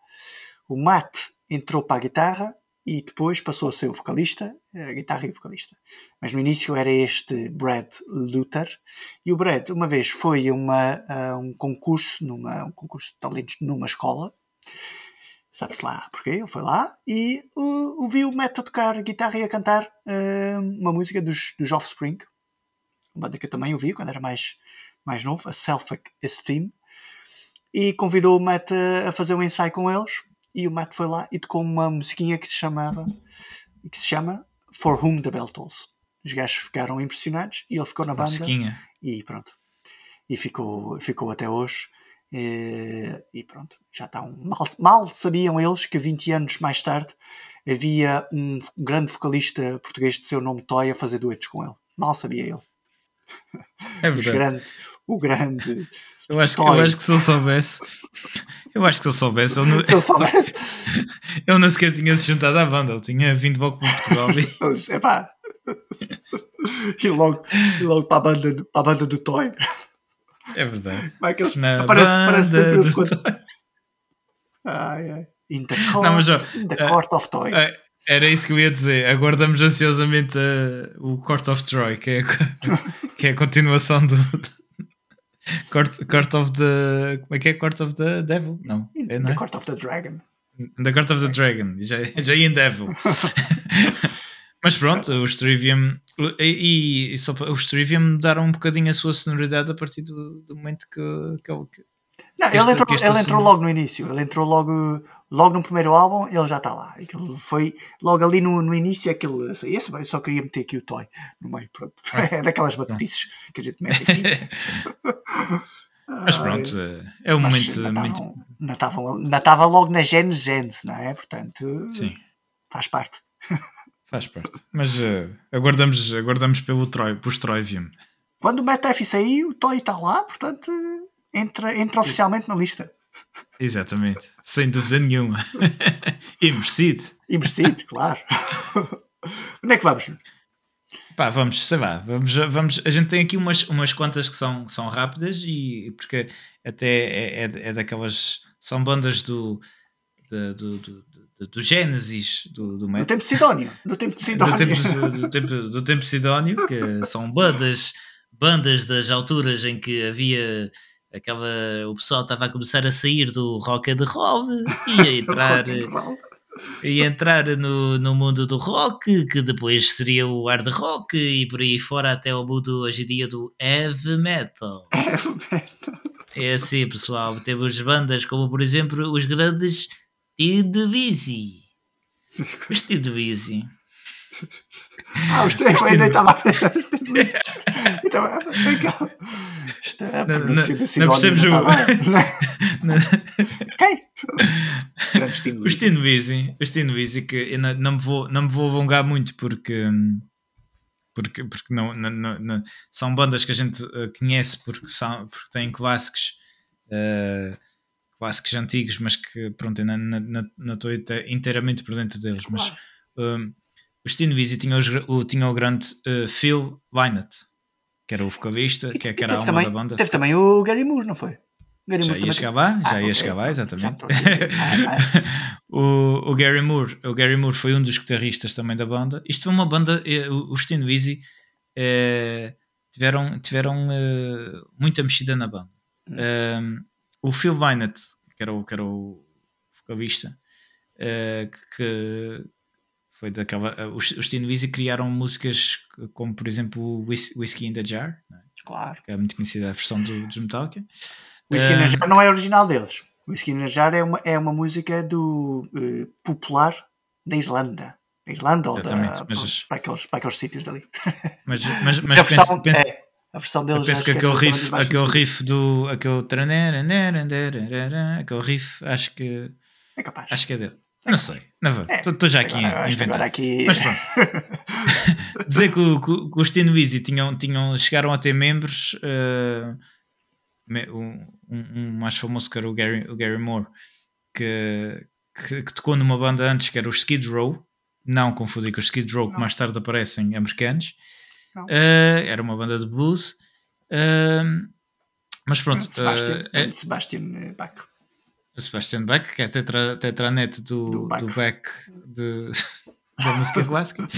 o Matt entrou para a guitarra e depois passou a ser o vocalista, a guitarra e o vocalista. Mas no início era este Brad Luther. E o Brad, uma vez, foi a uma, um concurso, numa, um concurso de talentos numa escola. Sabe-se lá porquê? Ele foi lá e uh, ouviu o Matt a tocar guitarra e a cantar uh, uma música dos, dos Offspring. Uma banda que eu também ouvi quando era mais, mais novo, a Self-Esteem. E convidou o Matt a, a fazer um ensaio com eles. E o Matt foi lá e tocou uma musiquinha que se chamava que se chama For Whom the Bell Tolls. Os gajos ficaram impressionados e ele ficou na banda Mosquinha. e pronto. E ficou, ficou até hoje. E, e pronto, já está um. Mal, mal sabiam eles que 20 anos mais tarde havia um grande vocalista português de seu nome Toy a fazer duetos com ele. Mal sabia ele. É verdade. grande, o grande. Eu acho, que, eu acho que se eu soubesse. Eu acho que se eu soubesse, eu não, Se eu soubesse. eu não sequer tinha se juntado à banda. Eu tinha vindo para o Clube de Portugal e Epá. E logo, e logo para, a banda para a banda do Toy. É verdade. É eles Na aparece, aparece banda sempre Toy. Ai, ai. In the court, Não, mas, ó, in the eh, court of Toy. É, Era isso que eu ia dizer. Aguardamos ansiosamente eh, o Court of Troy, que é, a- que é a continuação do. Court, Court of the. Como é que é? Court of the Devil? Não. É, não the é? court of the Dragon. The Court of the Dragon. Já, já ia em Devil. Mas pronto, os Trivium. E, e só, para- os Trivium mudaram um bocadinho a sua sonoridade a partir do, do momento que, que, ele- que- Não, ele entrou, que ele entrou logo no início. Ele entrou logo, logo no primeiro álbum, ele já está lá. Aquilo foi logo ali no, no início. Aquele, assim, esse, eu só queria meter aqui o Toy no meio. Pronto. É daquelas batices que a gente mete aqui. Mas pronto, é um Mas momento muito. ainda estava logo na Genes Genes, não é? Portanto, Sim. faz parte. Faz parte. Mas eh, aguardamos, aguardamos pelo Troy, pelos Troivium. Quando o Metaf sair, o Toy está lá, portanto, entra, entra oficialmente na lista. Exatamente. Sem dúvida nenhuma. e merecido. E merecido, claro. Onde é que vamos? Pá, vamos, sei lá, vamos, vamos, a gente tem aqui umas, umas quantas que são, que são rápidas e porque até é, é, é daquelas, são bandas do, do, do, do, do, do Gênesis, do, do Do metal. tempo de Sidónio. Do tempo de do Sidónio. tempo, do, tempo, do tempo sidónio, que são bandas, bandas das alturas em que havia aquela. O pessoal estava a começar a sair do rock and roll e a entrar, e entrar no, no mundo do rock, que depois seria o hard rock e por aí fora até o mundo hoje em dia do heavy metal. É assim, pessoal. Temos bandas como, por exemplo, os grandes Tid Busy. Os Tid Busy. Ah, os três, eu ainda estava a pensar. Estava Isto é Não- percebes o- Ok. Grande estímulo. O Steve Wizzy, o Steve Wizzy que eu não, não, me vou, não me vou alongar muito porque, hum, porque, porque não, não- não- não- são bandas que a gente eh, conhece porque, são, porque têm clássicos, eh, clássicos antigos, mas que pronto, eu não, estou inte- inteiramente por dentro deles. Mas hum, o Steve Wizzy tinha, os o, tinha o grande eh, Phil Lynott, que era o vocalista, que, que era a alma também, da banda. teve também o Gary Moore, não foi? Já ia chegar lá, já Ah, ia ok. chegar lá, exatamente. aqui. Ah, o, o Gary Moore, o Gary Moore foi um dos guitarristas também da banda. Isto foi uma banda, os Teen Wizzy eh, tiveram, tiveram eh, muita mexida na banda. Um, o Phil Lynott, que era o, que era o vocalista, eh, que foi daquela. eh, os, os Teen criaram músicas como, por exemplo, o Whis- Whiskey in the Jar, é? Claro. que é muito conhecida a versão do, dos Metallica. O Whisky Ah. na Jar não é original deles. O Whisky na Jar é uma, é uma música do eh, popular da Irlanda. Da Irlanda ou da, pronto, para, aqueles, para aqueles sítios dali. Mas, mas, mas a versão, penso, penso, é, a versão deles Eu penso que aquele é riff, aquele riff do. aquele. Aquele riff, acho que. É capaz. Acho que é dele. Não sei, vou. É. Estou já aqui Agora- a inventar. aqui- Mas pronto. Dizer que, o- que, os Teen Wizzy tinham, tinham, chegaram a ter membros. me- um, um- mais famoso que era o Gary, o Gary Moore, que, que, que tocou numa banda antes que era o Skid Row. Não confundir com os Skid Row, que mais tarde aparecem americanos. Não. Eh, era uma banda de blues. Eh, mas pronto, Sebastian, eh, é- Sebastian Bach. o Sebastian Bach, que é tetra, tetranet do, Do do, Bach. Bach de, da música clássica.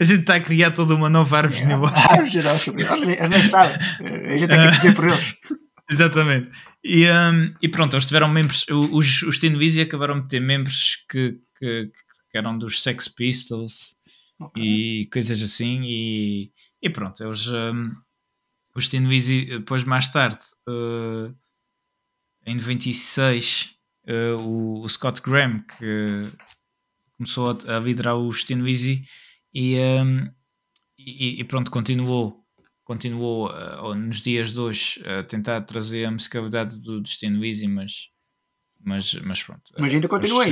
a gente está a criar toda uma nova árvore genealógica. Ah, geral, sobre eles, nem sabem. Eh, A gente tem que dizer por eles. Exatamente. E, um, e pronto, eles tiveram membros. Os, os Wizzy acabaram de ter membros que, que, que eram dos Sex Pistols Ok. e coisas assim. E, e pronto, eles. um, os Teen Wizzy, depois mais tarde, uh, em 96, uh, o, o Scott Graham, que começou a, a liderar os Teen Wizzy e, um, e, e pronto, continuou continuou uh, nos dias de hoje a tentar trazer a musicalidade do Destino Wheezy, mas, mas, mas pronto. Mas ainda continua aí.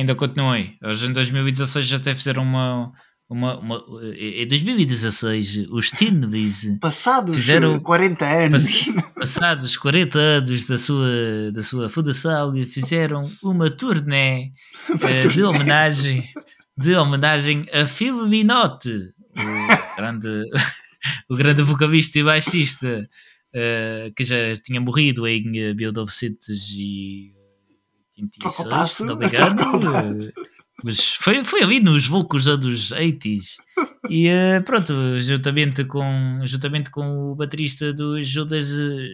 Ainda continua aí. Eles em 2016 já até fizeram uma. uma, uma em 2016, os Wheezy, Passados Fizeram- eh, 40 anos. passados 40 anos da sua, da sua fundação, fizeram uma turnê eh, de homenagem de homenagem a Phil Lynott, o grande, o grande vocalista e baixista eh, que já tinha morrido em eh, 1986, O passo, não me engano. Mas foi, foi ali nos loucos anos 80s. E eh, pronto, juntamente com, juntamente com o baterista do Judas,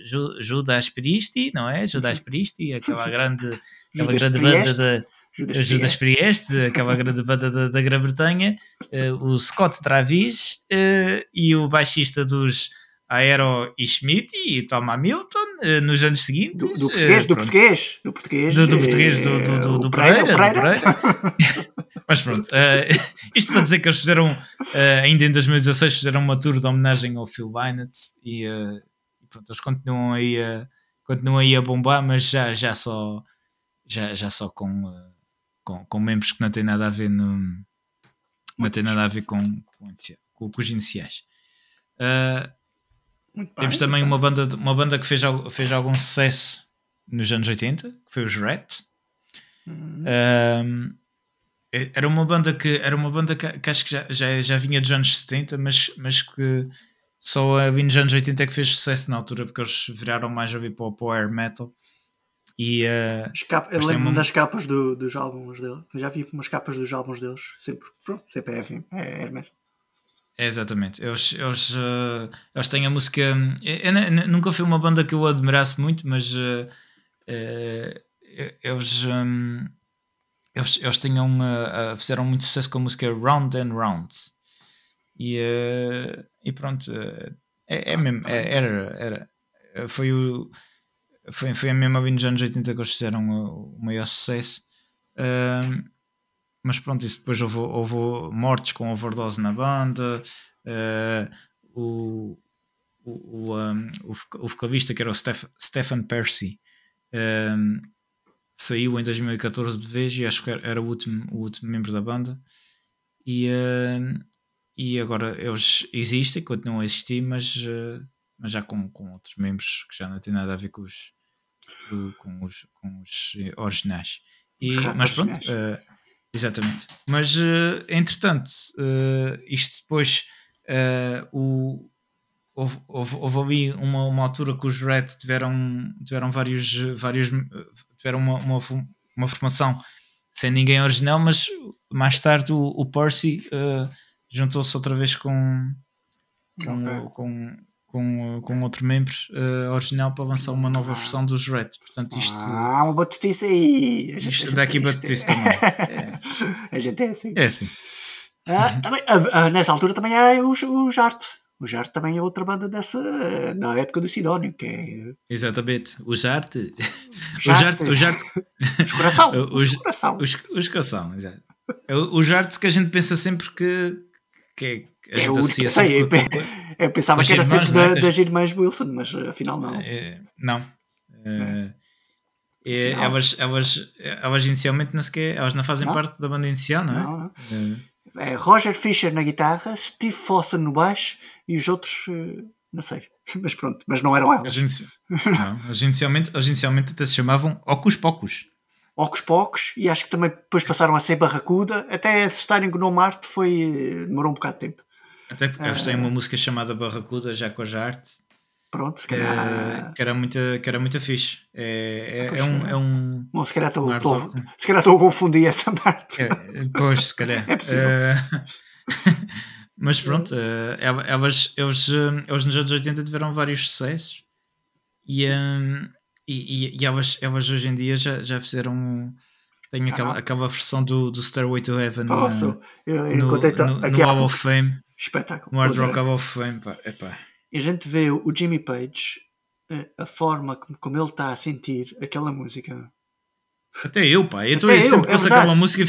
Ju- Judas Priesti, não é? Judas Priesti, aquela grande, aquela Judas grande banda da, Judas Judas Priest. Priest, aquela grande banda da, da Grã-Bretanha, eh, o Scott Travis eh, e o baixista dos Aero e Schmidt e Tom Hamilton eh, nos anos seguintes. Do, do eh, português, do português, do português. Do, do eh, português do, do, do, o do Pereira, Pereira, do. Mas pronto, eh, isto para dizer que eles fizeram, eh, ainda em 2016, fizeram uma tour de homenagem ao Phil Lynott e, eh, e pronto, eles continuam aí a, continuam aí a bombar, mas já, já só, já, já só com, eh, com, com membros que não têm nada a ver no, não tem nada a ver com, com, com, com os iniciais. Eh, Muito bem, temos também uma banda, uma banda que fez, fez algum sucesso nos anos 80, que foi os Rat. Hum, Um, era uma banda que era uma banda que, que acho que já, já, já vinha dos anos 70, mas, mas que só ali nos anos 80 é que fez sucesso na altura, porque eles viraram mais a vir para o power metal. E uh, as capa- eu mas tem lembro uma- das capas do- dos álbuns dele. Eu já vi umas capas dos álbuns deles. Sempre, pronto, sempre é. É, é mesmo. É exatamente, eles, eles, uh, eles têm a música. Eu, eu nu- nunca fui uma banda que eu admirasse muito, mas uh, uh, eles, um, eles, eles tinham, uh, uh, fizeram muito sucesso com a música Round and Round. E, uh, e pronto, uh, é, é mesmo, é- era, era, foi, o, foi, foi a mesma ali nos anos 80 que eles fizeram o, o maior sucesso. Um, mas pronto, isso depois houve, houve mortes com overdose na banda. Uh, o, o, um, o, o vocalista que era o Steph, Stephen Percy um, saiu em 2014 de vez e acho que era, o, último, o último membro da banda. E, uh, e agora eles existem, continuam a existir, mas, uh, mas já com, com outros membros que já não têm nada a ver com os, com os, com os originais. E, mas pronto, uh, exatamente. Mas entretanto, isto depois o houve, houve, houve ali uma, uma altura que os Red tiveram, tiveram vários, vários tiveram uma, uma, uma formação sem ninguém original, mas mais tarde o, o Percy juntou-se outra vez com, com, okay. com, com, com, outro membro uh, original para lançar uma nova ah. versão dos Red. Portanto, isto. Ah, uma batutice aí! Isto daqui batutice também. É. A gente é assim. É assim. Ah, também, ah, nessa altura também há os, os arte. O Jarte também é outra banda dessa, da época do Sidónio, que é... Exatamente, o Jarte. O Jarte. O Jarte. Os coração. Os, coração. Os, os coração, exato. É o Jarte que a gente pensa sempre que, que é, a é é sei, eu, eu, pensava que era irmãs, sempre é? da, das irmãs Wilson, mas afinal não. É, não. É. É, elas, elas, elas inicialmente não sequer, elas não fazem não? parte da banda inicial, não é? Não, não. É Roger Fisher na guitarra, Steve Fossen no baixo e os outros, eh, não sei. Mas pronto, mas não eram elas. Não, inicialmente, inicialmente até se chamavam Ocus Pocus. Ocus Pocus, e acho que também depois passaram a ser Barracuda, até se estarem no Marte foi, eh, demorou um bocado de tempo. Até porque eles têm uma música chamada Barracuda, já com a Jarte. Pronto, se calhar... que, que, era muito, que era muito fixe. É, é, é um, é um. Bom, se calhar estou a confundir essa parte. É, pois, se calhar. É possível. Uh, mas pronto, uh, elas, eles, eles nos anos 80 tiveram vários sucessos e, um, e, e, e elas, elas hoje em dia já, já fizeram. Tem aquela, aquela versão do, do Stairway to Heaven Posso? eu, eu no, no, no, no Hall of Fame. Espetáculo. No Hard Rock Hall of Fame. Pá, epá. E a gente vê o Jimmy Page, a, a forma como ele está a sentir aquela música. Até eu, pá. Eu, tô, eu sempre que ouço aquela música,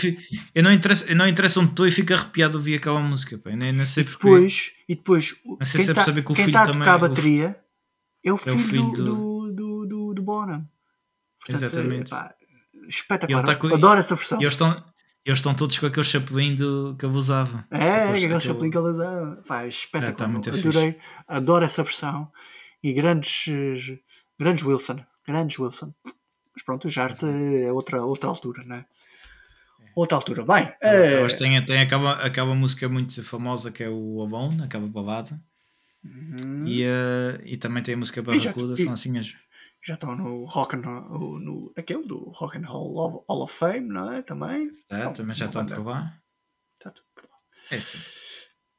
eu não interessa, eu não interessa onde estou e fico arrepiado a ouvir aquela música, pá. Eu nem, nem sei porquê. Depois, e depois, não sei se é tá, saber que o filho tá também. a tocar a bateria é o filho, é o filho do, do, do, do, do Bonham. Portanto, Exatamente. Pá, espetacular. Tá com... Adoro essa versão. E eles estão, eles estão todos com aquele chapelinho do, que ele usava. É, aquele, aquele chapelinho que ele usava. Faz espetacular. É, tá Adorei, fixe. adoro essa versão. E grandes, grandes Wilson. Grandes Wilson. Mas pronto, o Jarte é outra, outra altura, não é? Outra altura. Bem. É... Elas têm, têm aquela, aquela música muito famosa que é o Alone, aquela balada. Uhum. E, uh, e também tem a música Barracuda, são assim as já estão no Rock and, no, no, aquele do Rock and Roll of, Hall of Fame, não é? Também. É, então, também já estão por lá. Está tudo por lá. É sim.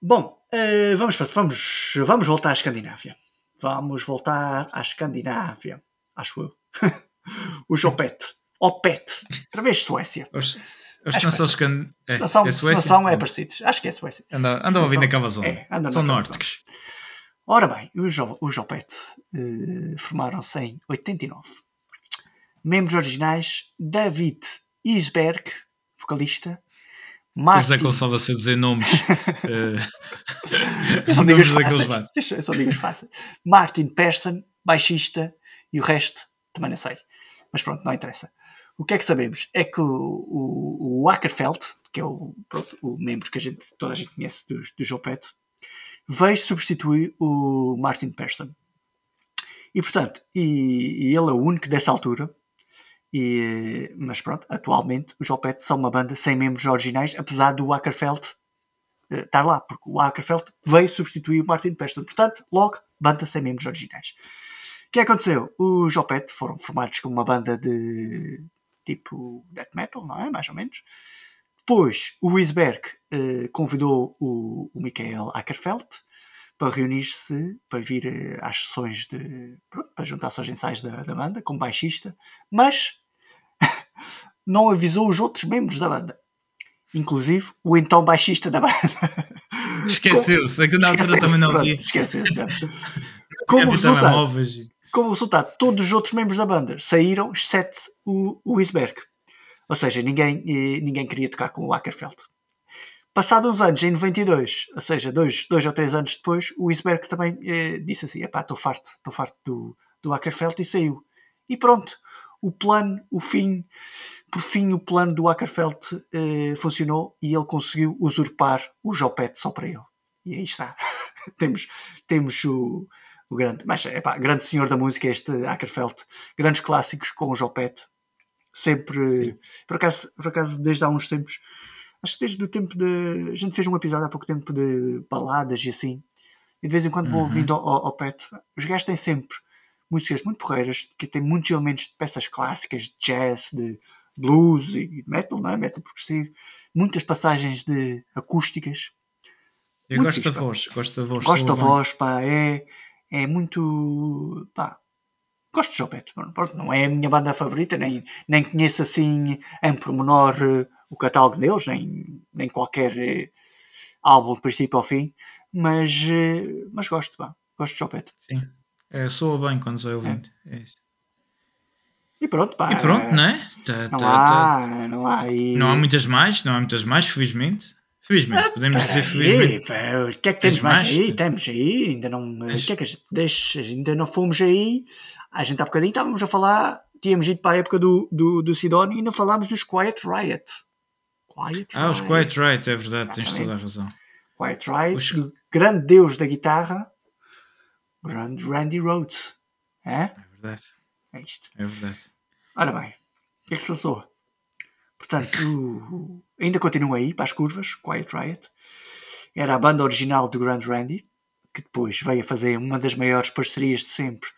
Bom, uh, vamos, vamos, vamos voltar à Escandinávia. Vamos voltar à Escandinávia. Acho eu. o Jopet. Opet. Outra vez Suécia. Os, os não são é, é Suécia? Não é parecido. Acho que é Suécia. Andam, andam a vir naquela zona. É, são nórdicos. Ora bem, os, os Jopet uh, formaram-se em 89. Membros originais: David Isberg, vocalista. Martin... José Gonçalves a dizer nomes. uh, nomes digas fáceis. Martin Persson, baixista, e o resto também não sei. Mas pronto, não interessa. O que é que sabemos? É que o, o, o Ackerfeld, que é o, pronto, o membro que a gente, toda a gente conhece do, do Jopet, veio substituir o Martin Persson. E portanto, e, e, ele é o único dessa altura. E, mas pronto, atualmente os Opeth são uma banda sem membros originais, apesar do Ackerfeld uh, estar lá, porque o Ackerfeld veio substituir o Martin Persson. Portanto, logo, banda sem membros originais. O que aconteceu? Os Opeth foram formados como uma banda de tipo death metal, não é? Mais ou menos. Depois, o Wisberg uh, convidou o, o Michael Ackerfeld para reunir-se, para vir uh, às sessões de. Pronto, para juntar-se aos ensaios da, da banda, como baixista, mas não avisou os outros membros da banda. Inclusive o então baixista da banda. Esqueceu-se, é que na altura também não havia. Esqueceu-se. Como resultado, como resultado, todos os outros membros da banda saíram, exceto o, o. Ou seja, ninguém, eh, ninguém queria tocar com o Ackerfeld. Passados uns anos, em 92, ou seja, dois, dois ou três anos depois, o Isberg também eh, disse assim: epá, estou farto, estou farto do, do Ackerfeld e saiu. E pronto, o plano, o fim, por fim, o plano do Ackerfeld eh, funcionou e ele conseguiu usurpar o Jopet só para ele. E aí está. temos, temos o, o grande, mas epá, grande senhor da música, este Ackerfeld, grandes clássicos com o Jopet, sempre, por acaso, por acaso, desde há uns tempos, acho que desde o tempo de, a gente fez um episódio há pouco tempo de baladas e assim, e de vez em quando vou Uhum. ouvindo ao, ao, ao Pet, os gajos têm sempre músicas muito porreiras, que têm muitos elementos de peças clássicas, de jazz, de blues e metal, não é? Metal progressivo, muitas passagens de acústicas, Eu Muito gosto da voz, gosto da voz. Gosto da voz, pá, é, é muito. pá, gosto de Jopet. Não é a minha banda favorita, nem, nem conheço assim em pormenor eh, o catálogo deles, nem, nem qualquer eh, álbum do princípio ao fim, mas, eh, mas gosto, pá, gosto de Jopet. Sim. É, soa bem quando sou ouvindo. É isso. E pronto, pá. E pronto, não é? Tá- Não tá- tá- há, não há aí. não há muitas mais, não há muitas mais, felizmente. Felizmente, podemos dizer felizmente. pá, o que é que temos mais, mais? aí? Temos aí, ainda não. O que é que gente deixa? Ainda não fomos aí. A gente há bocadinho estávamos a falar, tínhamos ido para a época do, do, do Sidónio e ainda falámos dos Quiet Riot. Quiet Ah, os Riot. Quiet Right, é verdade, tens toda a Exatamente. razão. Quiet Riot, Os- grande deus da guitarra, grande Randy Rhodes. É? É verdade, É isto. é verdade. Ora bem, o que é que se passou? Portanto, ainda continua aí para as curvas, Quiet Riot. Era a banda original do Grand Randy, que depois veio a fazer uma das maiores parcerias de sempre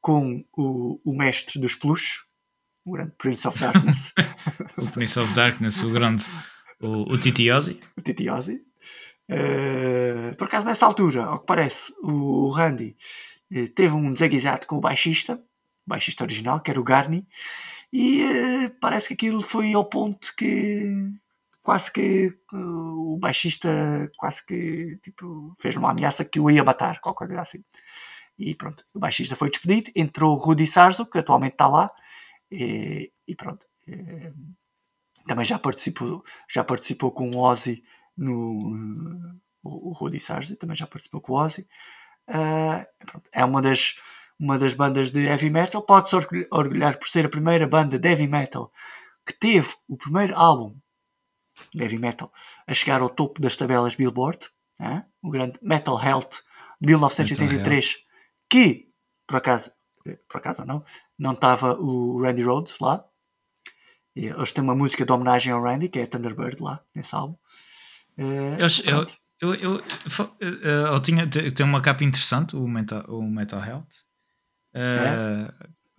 com o, o mestre dos plush, o grande Prince of Darkness, O Prince of Darkness, o grande, o, o Titi Ozzy. o Titi Ozzy. Eh, por acaso, nessa altura, ao que parece, o, o Randy eh, teve um desaguisado com o baixista, o baixista original, que era o Garni, e eh, parece que aquilo foi ao ponto que quase que o baixista quase que tipo, fez uma ameaça que o ia matar, qualquer coisa assim. E pronto, o baixista foi despedido, entrou o Rudy Sarzo, que atualmente está lá, e, e pronto. eh, também já participou, já participou com o Ozzy no o, Rudy Sarzo, também já participou com o Ozzy. Pronto, é uma das, uma das bandas de heavy metal. Pode-se orgulh- orgulhar por ser a primeira banda de heavy metal que teve o primeiro álbum de heavy metal a chegar ao topo das tabelas Billboard, né? o grande Metal Health de 1983, que por acaso, eh, por acaso não, não estava o Randy Rhodes lá. E Eles têm uma música de homenagem ao Randy, que é Thunderbird lá, nesse álbum. Eh, Eu, eu, eu, eh, eu tinha, te- tem uma capa interessante, o Mental, o Metal Health. eh,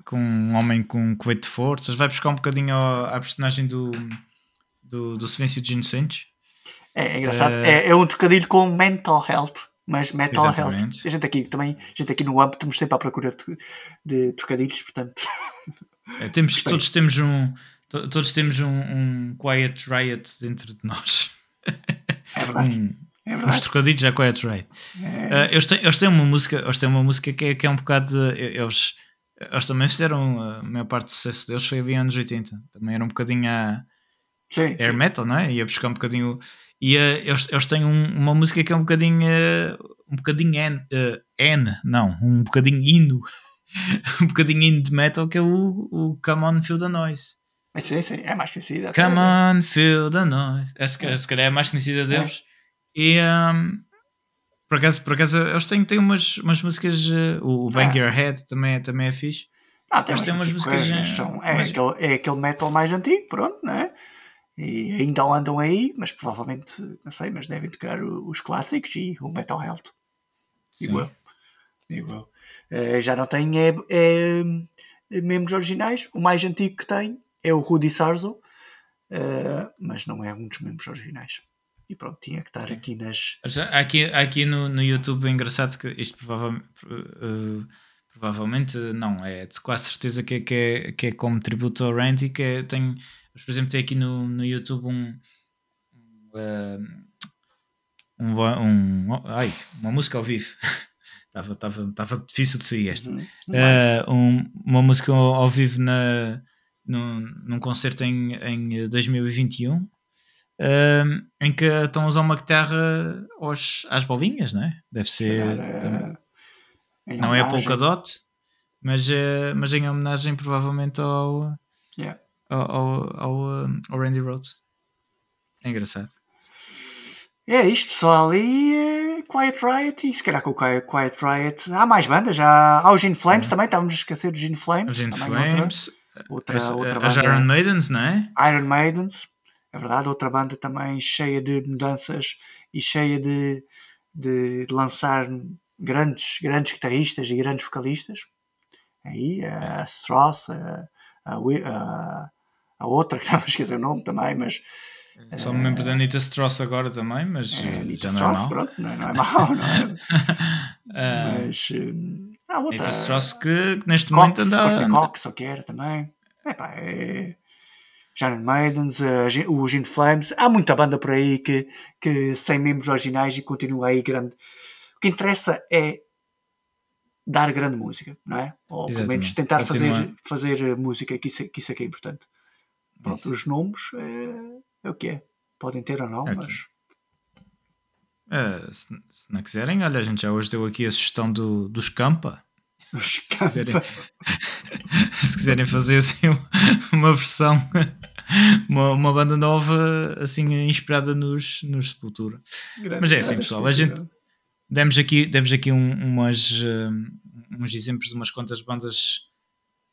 Com um homem com um coete de forças. Vai buscar um bocadinho à personagem do, do, do Silêncio dos Inocentes. É, é engraçado. Eh, É, é um trocadilho com mental health, mas health. Exatamente. A gente aqui também, a gente aqui no AMP estamos sempre à procura de, trocadilhos, portanto. É, temos, Gostei. todos temos um. to- Todos temos um, um Quiet Riot dentro de nós. É verdade. Um, É verdade. trocadilhos é Quiet Riot. É, Uh, eles, têm, eles têm uma música, eles têm uma música que é, que é um bocado. de- eles, eles também fizeram a maior parte do sucesso deles foi ali anos 80. Também era um bocadinho a sim, air sim. metal, não é? Ia buscar um bocadinho. E uh, eles, eles têm um- uma música que é um bocadinho. uh, um bocadinho N, uh, N, não, um bocadinho hino. um bocadinho hino de metal que é o, o Come On Feel the Noise. É, sim, sim, é mais conhecida. até. Come on, feel the noise. Acho que se calhar é a mais conhecida deles. E um, por acaso, por acaso eles têm, têm umas, umas músicas. uh, o Bang Ah. Your Head também, é- também é fixe. Ah, tem umas músicas, eh, são, é, mas- aquele, é aquele metal mais antigo, pronto, não é? E ainda andam aí, mas provavelmente, não sei, mas devem tocar os clássicos e o Metal Health. Digo Sim. eu. Digo eu. Eh, já não tem é, é, membros originais. O mais antigo que tem é o Rudy Sarzo, eh, mas não é um dos membros originais. E pronto, tinha que estar aqui nas. Aqui, aqui no, no YouTube é engraçado que isto provavelmente, uh, provavelmente não, é de quase certeza que é, que é, que é como tributo ao Randy. Que é, tem, mas, por exemplo, tem aqui no, no YouTube um. um, um, um- ai, uma música ao vivo. Estava tava, tava difícil de sair esta. Eh, um- uma música ao, ao vivo na, num, num concerto em, em 2021 um, em que estão a usar uma guitarra aos, às bolinhas, não é? Deve ser. Eh, em não é a. Polkadot, mas, eh, mas em homenagem provavelmente ao, Yeah. Ao, ao, ao, Randy Rhodes. É engraçado. É isto, pessoal. E eh, Quiet Riot, e se calhar com o Qui- Quiet Riot. Há mais bandas, há os Gin Flames também, estávamos a esquecer dos Gin Flames. Os In também outra- Flames, Outra, as, outra, as banda, Iron Maidens, não é? Iron Maidens, é verdade, outra banda também cheia de mudanças e cheia de, de lançar grandes, grandes guitarristas e grandes vocalistas. Aí a Strauss, a, a, a, a outra que estava a esquecer o nome também, mas Só me lembro da Anita Strauss agora também, mas é, Anita já não é Strauss, pronto, não é, não é mau, não é? Ah, mas hum, há outra. Anita Strauss que, que neste momento Cox, anda. Courtney Cox, ou que era também. Epá, é. Maidens, a Gin- o Gin Flames, há muita banda por aí que, que sem membros originais e continua aí grande. O que interessa é dar grande música, não é? Ou pelo menos Exatamente. tentar fazer, Continuar. fazer eh, música, que isso, é- que isso é que é importante. Pronto, Isso. os nomes é, é o que é. Podem ter ou não, É mas. Ah, se, se não quiserem, olha, a gente já hoje deu aqui a sugestão do, dos Campa. Os Se quiserem, se quiserem fazer assim uma- versão, uma, uma banda nova, assim inspirada nos, nos Sepultura. Mas é assim, pessoal, a gente demos aqui, demos aqui um- umas, hum, uns exemplos de umas quantas bandas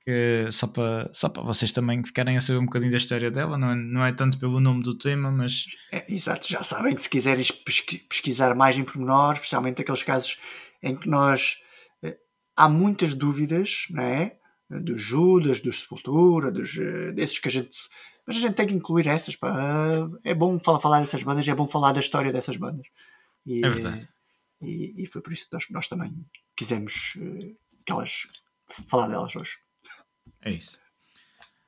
que só para só para vocês também ficarem a saber um bocadinho da história dela, não é, não é tanto pelo nome do tema, mas É, exato, já sabem que se quiserem pesqui- pesquisar mais em pormenor, especialmente aqueles casos em que nós eh, há muitas dúvidas, não é? Dos Judas, dos Sepultura, dos, eh, desses que a gente. Mas a gente tem que incluir essas. Pá. É bom falar, falar dessas bandas, é bom falar da história dessas bandas. E, É verdade. E, e foi por isso que nós, nós também quisemos eh, que elas, falar delas hoje. É isso.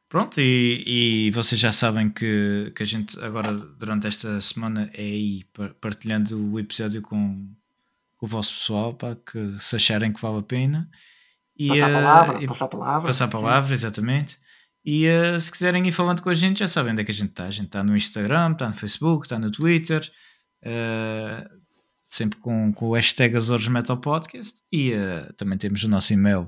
Pronto, e, e vocês já sabem que, que a gente agora, durante esta semana, é aí par- partilhando o episódio com, com o vosso pessoal, para que se acharem que vale a pena. E, Passar a eh, palavra, e passar a palavra. passar a sim. palavra, exatamente. E eh, se quiserem ir falando com a gente, já sabem onde é que a gente está. A gente está no Instagram, está no Facebook, está no Twitter, eh, sempre com, com o hashtag Azores Metal Podcast. E eh, também temos o nosso e-mail,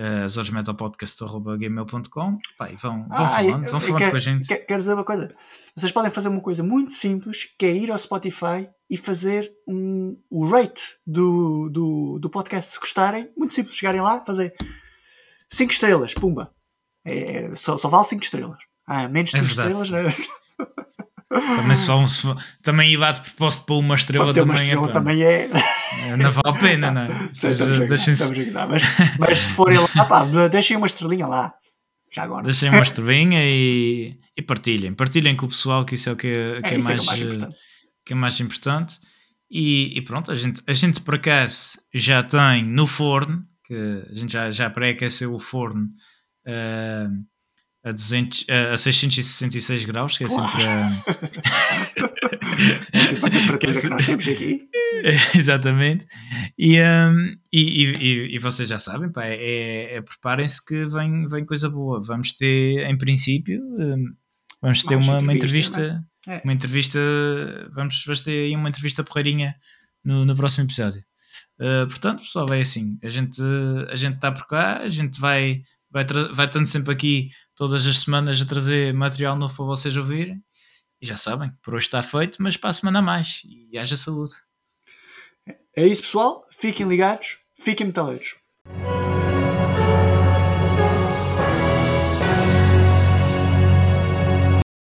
uh, azoresmetalpodcast.gmail.com. Pá, e vão, vão Ah, falando, vão falando quer- com a gente. quer- Quero dizer uma coisa. Vocês podem fazer uma coisa muito simples, que é ir ao Spotify e fazer um, o rate do, do, do podcast. Se gostarem, muito simples, chegarem lá, fazer 5 estrelas, pumba. É, é- só, só vale 5 estrelas. Ah, menos É 5 verdade. estrelas, né? Também, só um, também ir lá de propósito para uma estrela ter uma também, estrela é, também é. é, não vale a pena, não é? Seja, a gozar. mas, mas se forem lá, pá, deixem uma estrelinha lá. Já agora. Deixem uma estrelinha e, e partilhem. Partilhem com o pessoal, que isso é o que é, que é é mais, é mais importante. que é mais importante. E, e pronto, a gente, a gente por acaso já tem no forno, que a gente já, já pré-aqueceu o forno eh, a, 200, eh, a 666 graus, que é Claro. sempre a, É sempre a temperatura Esse- que nós temos aqui. Exatamente. E, hum, e, e- e- vocês já sabem, pá, é, é- preparem-se que vem, vem coisa boa. Vamos ter, em princípio, hum, vamos ter uma, uma entrevista, entrevista. É. Uma entrevista. Vamos, vamos ter aí uma entrevista porreirinha no, no próximo episódio. Uh, portanto, pessoal, é assim. A gente a gente está por cá, a gente vai, vai, vai estando sempre aqui todas as semanas a trazer material novo para vocês ouvirem. E já sabem, por hoje está feito, mas para a semana mais. E haja saúde. É isso, pessoal. Fiquem ligados. Fiquem metaleiros.